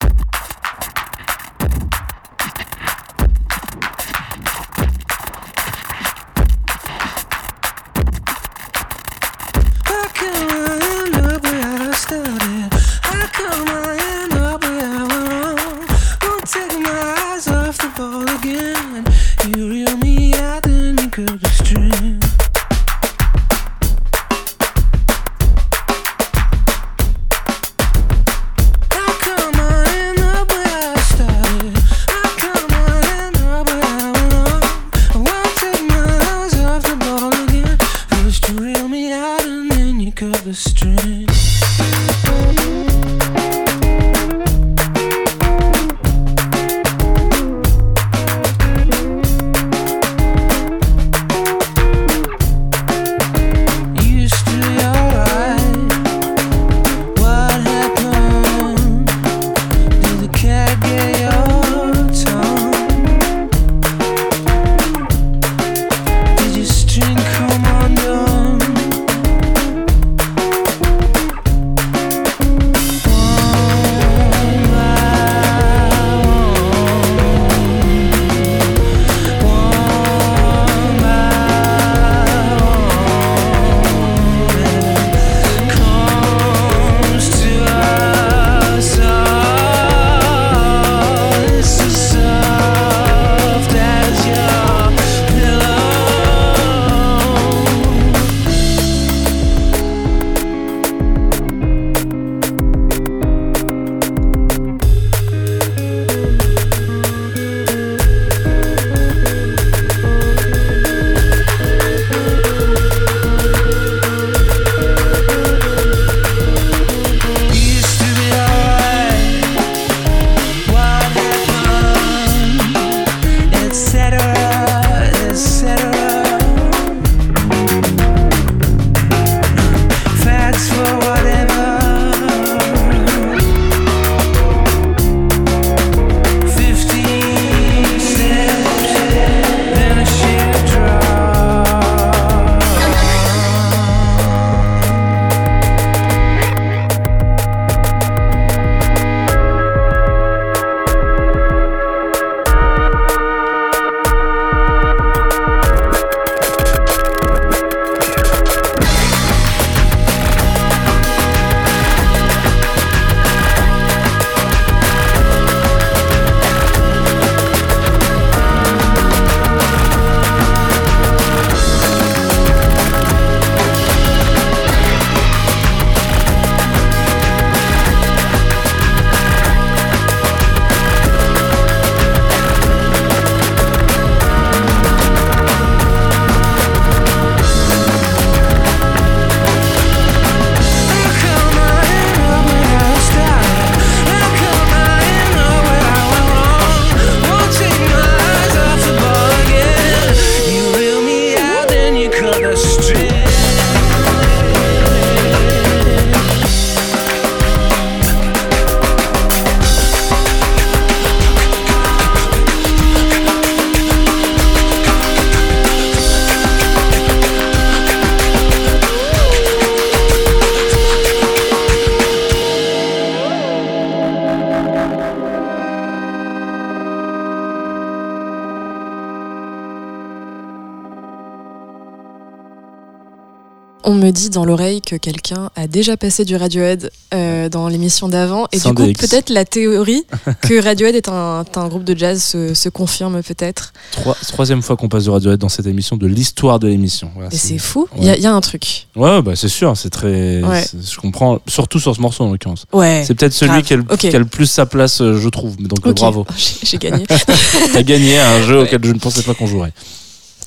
B: On me dit dans l'oreille que quelqu'un a déjà passé du Radiohead euh, dans l'émission d'avant. Et
A: Sans
B: du coup, peut-être la théorie que Radiohead est un, un groupe de jazz se, se confirme peut-être.
A: Trois- troisième fois qu'on passe de Radiohead dans cette émission, de l'histoire de l'émission. Voilà,
B: Et
A: c'est-
B: fou. Il
A: ouais.
B: y, a- il y a un truc.
A: Ouais, bah c'est sûr, c'est très.
B: Ouais.
A: Je comprends, surtout sur ce morceau en l'occurrence.
B: Ouais.
A: C'est peut-être celui qui a, le,
B: Ok.
A: qui a le plus sa place, euh, je trouve. Donc bravo.
B: J'ai j'ai gagné.
A: T'as gagné à un jeu auquel je ne pensais pas qu'on jouerait.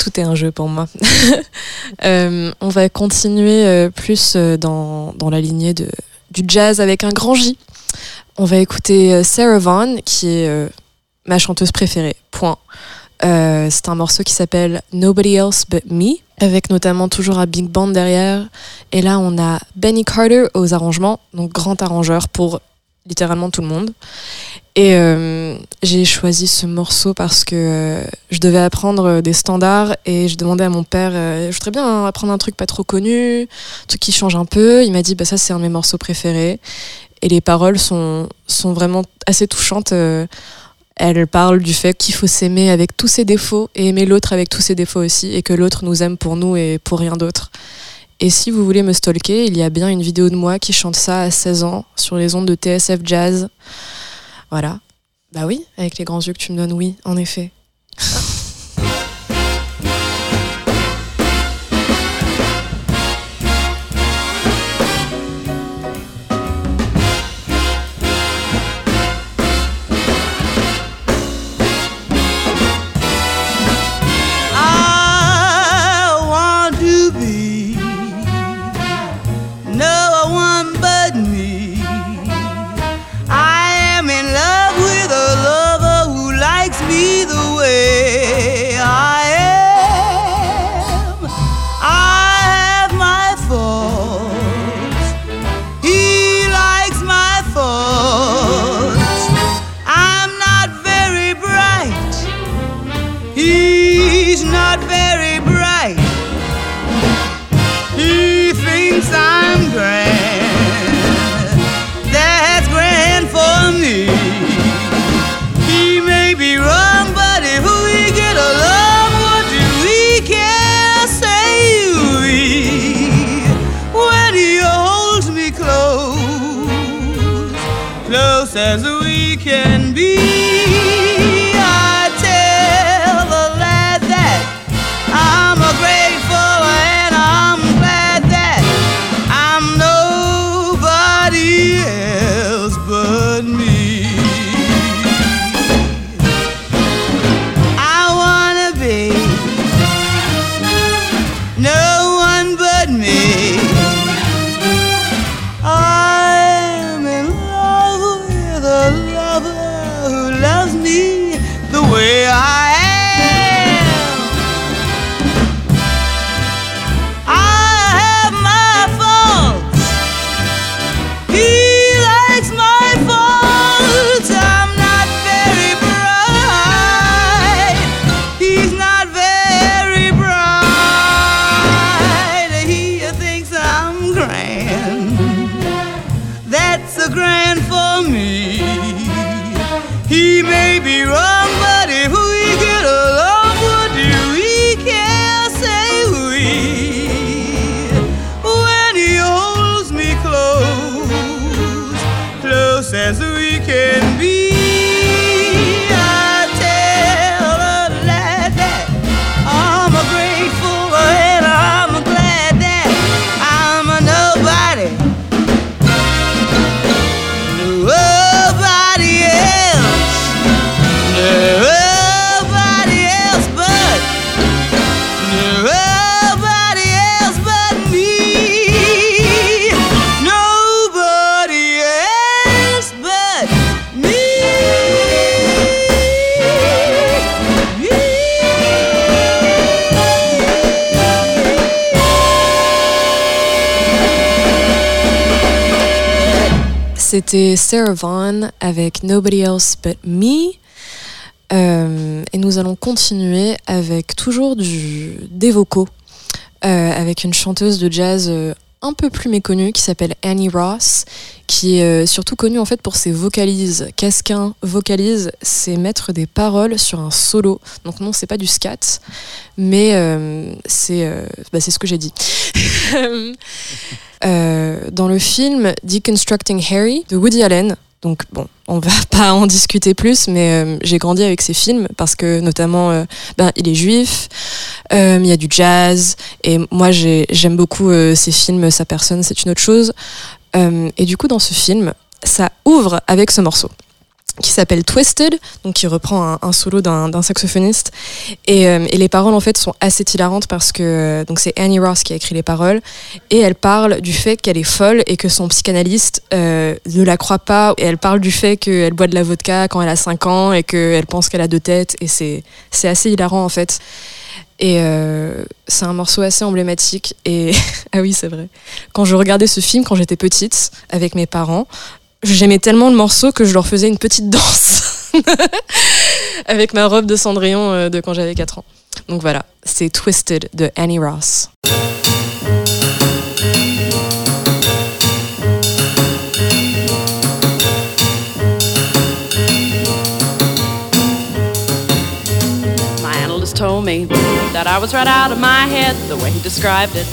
B: Tout est un jeu pour moi. Euh, on va continuer euh, plus euh, dans, dans la lignée de, du jazz avec un grand J. On va écouter Sarah Vaughan, qui est ma chanteuse préférée. Point. C'est un morceau qui s'appelle Nobody Else But Me, avec notamment toujours un big band derrière. Et là, on a Benny Carter aux arrangements, donc grand arrangeur pour littéralement tout le monde. Et euh, j'ai choisi ce morceau parce que euh, je devais apprendre euh, des standards et je demandais à mon père, je voudrais bien apprendre un truc pas trop connu, un truc qui change un peu. Il m'a dit, bah ça c'est un de mes morceaux préférés. Et les paroles sont, sont vraiment assez touchantes. Elle parle du fait qu'il faut s'aimer avec tous ses défauts et aimer l'autre avec tous ses défauts aussi et que l'autre nous aime pour nous et pour rien d'autre. Et si vous voulez me stalker, il y a bien une vidéo de moi qui chante ça à 16 ans sur les ondes de TSF Jazz. Voilà. Bah oui, avec les grands yeux que tu me donnes, oui, en effet.
H: Can be.
B: Sarah Vaughan avec Nobody Else But Me. Euh, et nous allons continuer avec toujours du, des vocaux, euh, avec une chanteuse de jazz euh, un peu plus méconnue qui s'appelle Annie Ross, qui est euh, surtout connue en fait pour ses vocalises. Qu'est-ce qu'un vocalise? C'est mettre des paroles sur un solo. Donc non, c'est pas du scat, mais euh, c'est euh, bah, c'est ce que j'ai dit. Dans le film Deconstructing Harry de Woody Allen. Donc bon, on va pas en discuter plus, mais euh, j'ai grandi avec ces films parce que notamment, euh, ben, il est juif, euh, il y a du jazz, et moi j'ai- j'aime beaucoup ces films, sa personne, c'est une autre chose. Et du coup, dans ce film, ça ouvre avec ce morceau qui s'appelle Twisted, donc qui reprend un, solo d'un saxophoniste. Et, euh, et les paroles en fait sont assez hilarantes parce que euh, donc c'est Annie Ross qui a écrit les paroles et elle parle du fait qu'elle est folle et que son psychanalyste euh, ne la croit pas. Et elle parle du fait qu'elle boit de la vodka quand elle a 5 ans et qu'elle pense qu'elle a deux têtes. Et c'est assez hilarant en fait. Et c'est un morceau assez emblématique. Et ah oui, c'est vrai. Quand je regardais ce film quand j'étais petite avec mes parents, j'aimais tellement le morceau que je leur faisais une petite danse avec ma robe de Cendrillon euh, de quand j'avais 4 ans. Donc voilà, c'est Twisted de Annie Ross.
I: Told me that I was right out of my head the way he described it.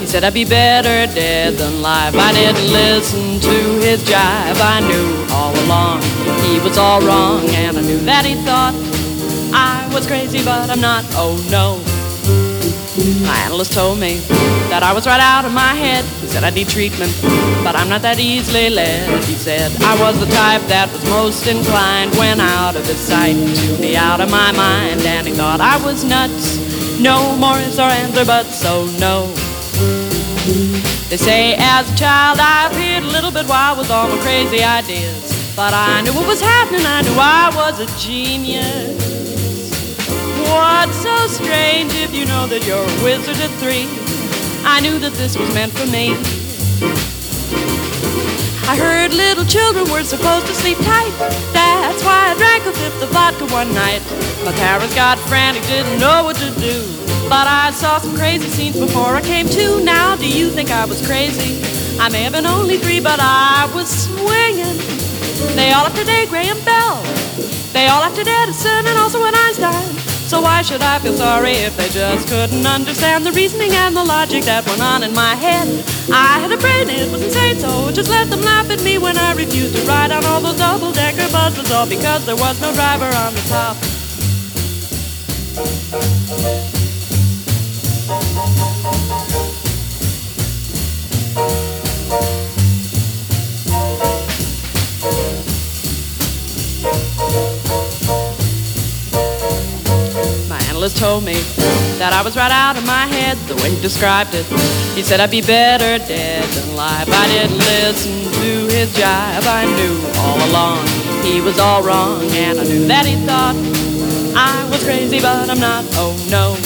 I: He said I'd be better dead than live. I didn't listen to his jive. I knew all along he was all wrong, and I knew that he thought I was crazy, but I'm not. Oh no. My analyst told me that I was right out of my head. He said I need treatment, but I'm not that easily led. He said I was the type that was most inclined when out of his sight to be out of my mind. And he thought I was nuts. No more is our answer, but so no. They say as a child I appeared a little bit wild with all my crazy ideas. But I knew what was happening, I knew I was a genius. What's so strange if you know that you're a wizard at three? I knew that this was meant for me. I heard little children were supposed to sleep tight. That's why I drank a fifth of vodka one night. My parents got frantic, didn't know what to do. But I saw some crazy scenes before I came to. Now, do you think I was crazy? I may have been only three, but I was swinging. They all after Dave Graham Bell. They all after Edison and also an Einstein. So why should I feel sorry if they just couldn't understand the reasoning and the logic that went on in my head? I had a brain, it was insane, so just let them laugh at me when I refused to ride on all those double-decker buses, all because there was no driver on the top. Analyst told me that I was right out of my head the way he described it. He said I'd be better dead than alive. I didn't listen to his jive. I knew all along he was all wrong, and I knew that he thought I was crazy, but I'm not. Oh no.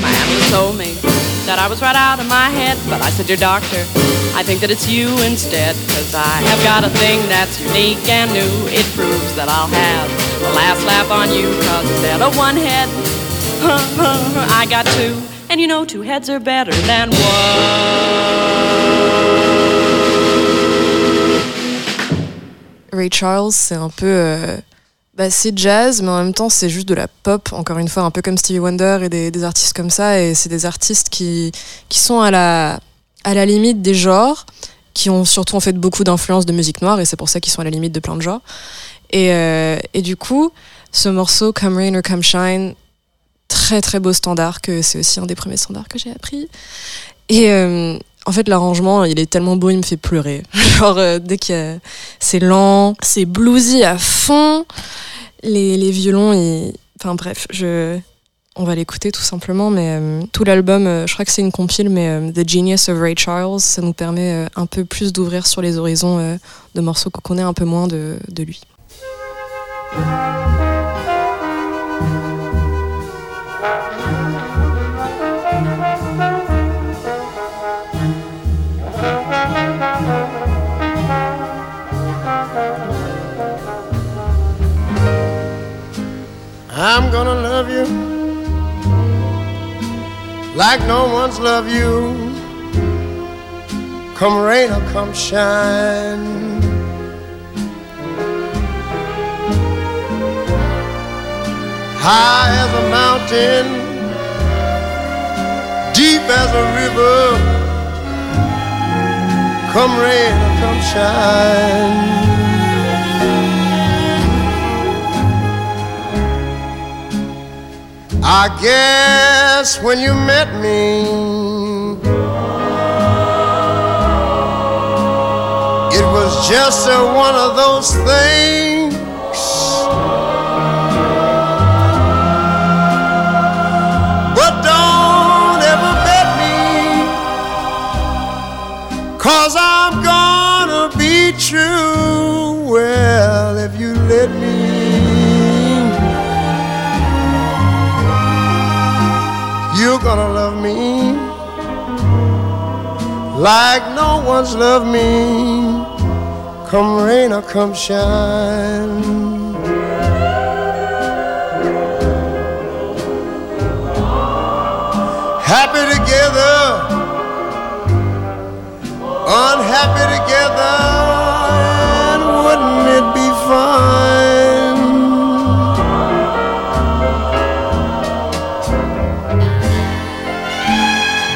I: My analyst told me that I was right out of my head, but I said, Dear doctor, I think that it's you instead, cause I have got a thing that's unique and new. It proves that I'll have last on you, instead of one head, I got two. And you know, two heads are better than
B: Ray Charles, c'est un peu. euh, bah, c'est jazz, mais en même temps, c'est juste de la pop, encore une fois, un peu comme Stevie Wonder et des, des artistes comme ça. Et c'est des artistes qui, qui sont à la, à la limite des genres, qui ont surtout en fait beaucoup d'influence de musique noire, et c'est pour ça qu'ils sont à la limite de plein de genres. Et, euh, et du coup, ce morceau, Come Rain or Come Shine, très très beau standard, que c'est aussi un des premiers standards que j'ai appris. Et euh, en fait, l'arrangement, il est tellement beau, il me fait pleurer. Genre, euh, dès que c'est lent, c'est bluesy à fond, les, violons, enfin bref, on va l'écouter tout simplement. Mais tout l'album, je crois que c'est une compile, mais The Genius of Ray Charles, ça nous permet un peu plus d'ouvrir sur les horizons de morceaux qu'on connaît un peu moins de lui.
J: I'm gonna love you like no one's loved you.
K: come rain or come shine. High as a mountain, deep as a river, come rain or come shine. I guess when you met me, it was just a, one of those things. Cause I'm gonna be true. Well, if you let me. You're gonna love me like no one's loved me. Come rain or come shine. Happy together, unhappy together, and wouldn't it be fine?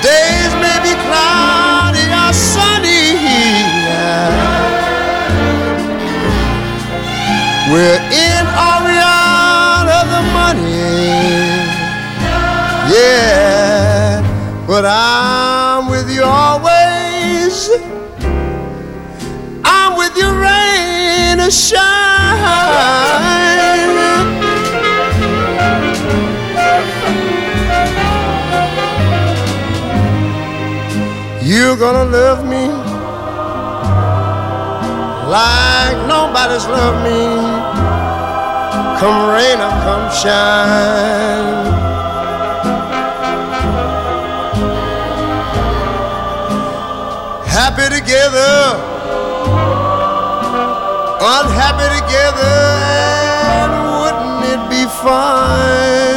K: Days may be cloudy or sunny. We're in or out of the money. Yeah, but I'm with you I'm with you, rain or shine. You're gonna love me like nobody's loved me. Come rain or come shine. Happy together, unhappy together, and wouldn't it be fine?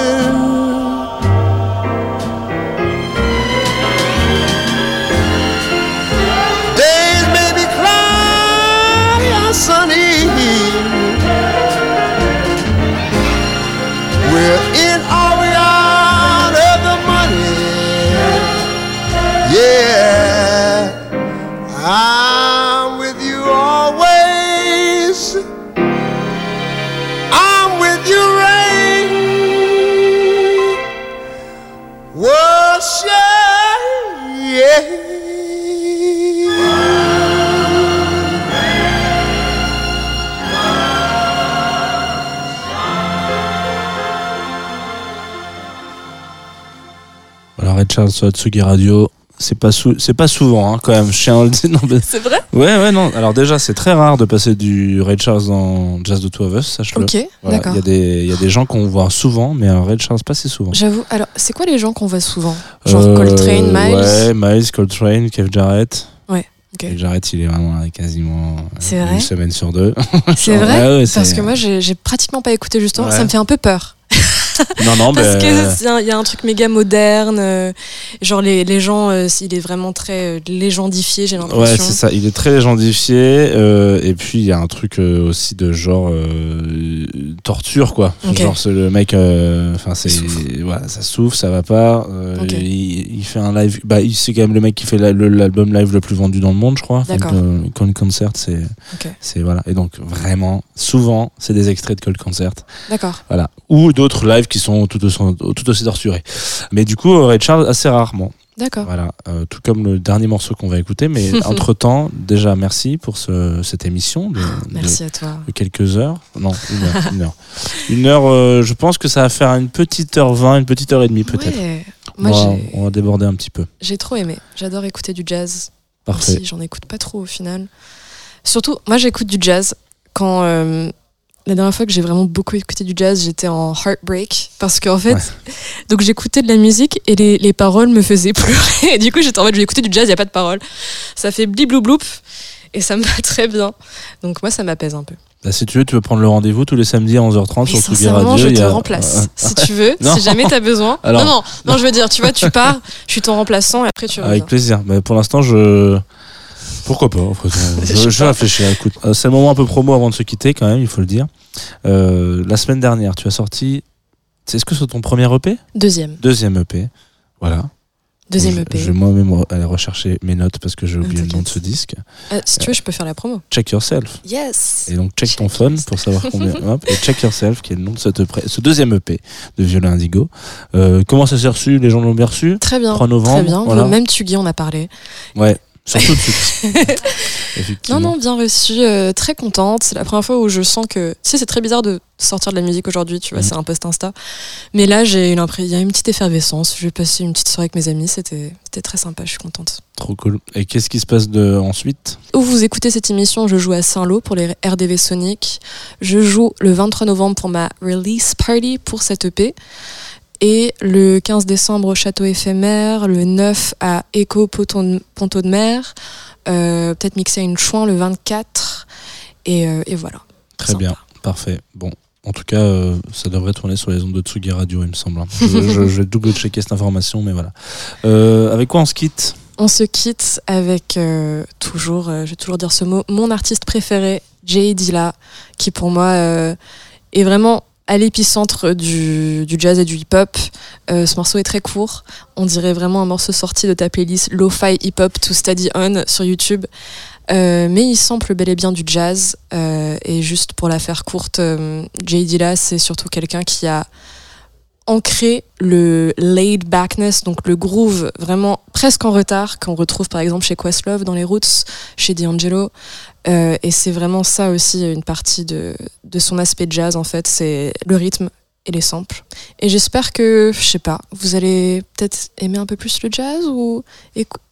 A: Charles sur Atsugi Radio. C'est pas, sou- c'est pas souvent, hein, quand même.
B: C'est vrai?
A: Ouais, ouais, non. Alors, déjà, c'est très rare de passer du Ray Charles dans Jazz de Two of Us, sache-le.
B: Ok,
A: Voilà,
B: d'accord.
A: Il y, a des- il y a des gens qu'on voit souvent, mais un Ray Charles pas si souvent.
B: J'avoue. Alors, c'est quoi les gens qu'on voit souvent? Genre
A: Euh,
B: Coltrane, Miles?
A: Ouais, Miles, Coltrane, Kev Jarrett.
B: Ouais, ok.
A: Kev Jarrett, il est vraiment là, quasiment euh, une semaine sur deux.
B: C'est vrai?
A: ouais, ouais,
B: Parce que moi, j'ai j'ai pratiquement pas écouté justement.
A: Ouais.
B: Ça me fait un peu peur.
A: Non, non,
B: Parce
A: mais-
B: qu'il y a un truc méga moderne. euh, genre, les, les gens, euh, il est vraiment très euh, légendifié, j'ai l'impression.
A: Ouais, c'est ça. Il est très légendifié. euh, et puis, il y a un truc euh, aussi de genre euh, torture, quoi.
B: Ok.
A: Genre, c'est le mec. euh, Enfin, c'est. Voilà, ça souffle, ça va pas. euh, il, il fait un live. Bah, il- c'est quand même le mec qui fait l'album live le plus vendu dans le monde, je crois.
B: D'accord.
A: Cold Concert, c'est voilà. Et donc, vraiment, souvent, c'est des extraits de Cold Concert.
B: D'accord.
A: Voilà. Ou d'autres lives qui sont tout aussi, tout aussi torturés. Mais du coup, Ray Charles, assez rarement.
B: D'accord.
A: Voilà, euh, tout comme le dernier morceau qu'on va écouter. Mais entre-temps, déjà, merci pour ce, cette émission de,
B: Merci
A: de-
B: à toi.
A: de quelques heures. Non, une heure. Une heure, Une heure, euh, je pense que ça va faire une petite heure vingt, une petite heure et demie peut-être.
B: Ouais.
A: on,
B: Moi,
A: va, on va déborder un petit peu.
B: j'ai trop aimé. J'adore écouter du jazz.
A: Parfait.
B: J'en écoute pas trop au final. Surtout, moi, j'écoute du jazz quand. euh, la dernière fois que j'ai vraiment beaucoup écouté du jazz, j'étais en heartbreak. Parce qu'en fait,
A: Ouais.
B: donc j'écoutais de la musique et les, les paroles me faisaient pleurer. Et du coup, j'étais en mode, je vais écouter du jazz, il n'y a pas de paroles. Ça fait blibloubloup et ça me va très bien. Donc moi, ça m'apaise un peu.
A: Bah, si tu veux, tu peux prendre le rendez-vous tous les samedis à 11h30
B: Et
A: sur Tsugi Radio.
B: je te
A: a-
B: remplace.
A: euh,
B: si tu veux,
A: Non.
B: si jamais tu as besoin.
A: Alors-
B: non, non, non, je veux dire, tu vois, tu pars, je suis ton remplaçant et après tu reviens.
A: Avec plaisir. Mais pour l'instant, je Pourquoi pas après tout. Je, je vais réfléchir. Écoute, euh, c'est le moment un peu promo avant de se quitter quand même, il faut le dire. Euh, la semaine dernière, tu as sorti. Est-ce que c'est ton premier EP
B: Deuxième.
A: Deuxième EP. Voilà.
B: Deuxième EP.
A: Je vais moi-même aller rechercher mes notes parce que j'ai oublié le nom de ce disque.
B: Euh, si tu veux, je peux faire la promo.
A: Check Yourself.
B: Yes.
A: Et donc check ton phone pour savoir combien. Hop, et check Yourself, qui est le nom de cette ce deuxième EP de Violin Indigo. Euh, comment ça s'est reçu? Les gens l'ont bien reçu?
B: Très bien.
A: 3 novembre.
B: Très bien.
A: Voilà.
B: Même Tugui, on a parlé.
A: Ouais, surtout de suite.
B: Non, non, bien reçu, euh, très contente. C'est la première fois où je sens que. Tu sais, c'est très bizarre de sortir de la musique aujourd'hui, tu vois,
A: Mhm.
B: c'est un post Insta. Mais là, j'ai eu l'impression. Il y a une petite effervescence. Je vais passer une petite soirée avec mes amis. C'était c'était très sympa, je suis contente.
A: Trop cool. Et qu'est-ce qui se passe de ensuite?
B: Où vous écoutez cette émission, je joue à Saint-Lô pour les RDV Sonic. Je joue le 23 novembre pour ma release party pour cette EP. Et le 15 décembre au Château éphémère, le 9 à Echo Ponto de Mer, euh, peut-être mixer à une chouin le 24. Et, euh, et voilà.
A: Très
B: Sympa.
A: bien, parfait. Bon, en tout cas, euh, ça devrait tourner sur les ondes de Tsugi Radio, il me semble. hein. Je, je- double-checker cette information, mais voilà. Euh, avec quoi on se quitte?
B: On se quitte avec euh, toujours, je vais toujours dire ce mot, mon artiste préféré, Jay Dilla, qui pour moi est vraiment à l'épicentre du, jazz et du hip-hop. Euh, ce morceau est très court. On dirait vraiment un morceau sorti de ta playlist Lo-Fi Hip-Hop to Study On sur YouTube. Euh, mais il sample bel et bien du jazz. Euh, et juste pour la faire courte, Jay Dilla, c'est surtout quelqu'un qui a ancré le laid backness, donc le groove vraiment presque en retard, qu'on retrouve par exemple chez Questlove dans les Roots, chez D'Angelo. Euh, et c'est vraiment ça aussi une partie de, de son aspect jazz en fait, c'est le rythme et les samples. Et j'espère que, je sais pas, vous allez peut-être aimer un peu plus le jazz ou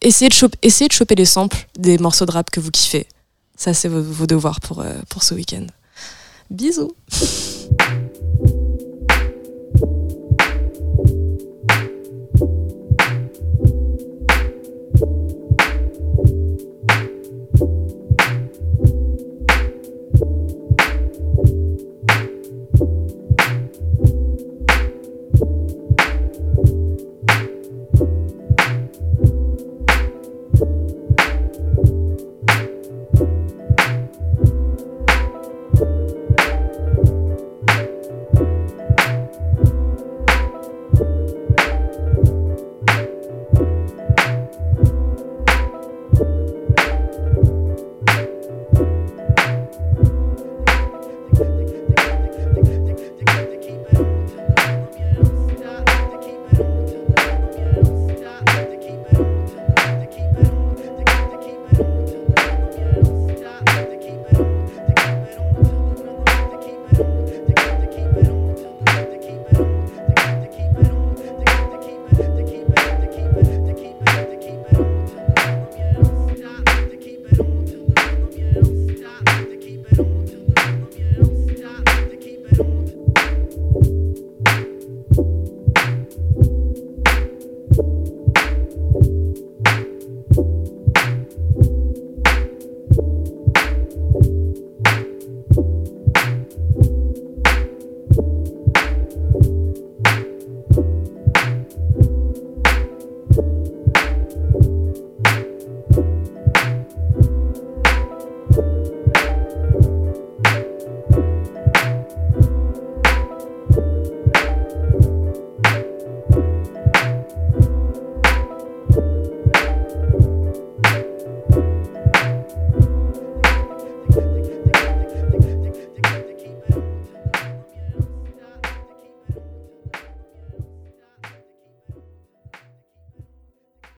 B: essayer de, choper, essayer de choper les samples des morceaux de rap que vous kiffez. Ça, c'est vos, vos devoirs pour, euh, pour ce week-end. Bisous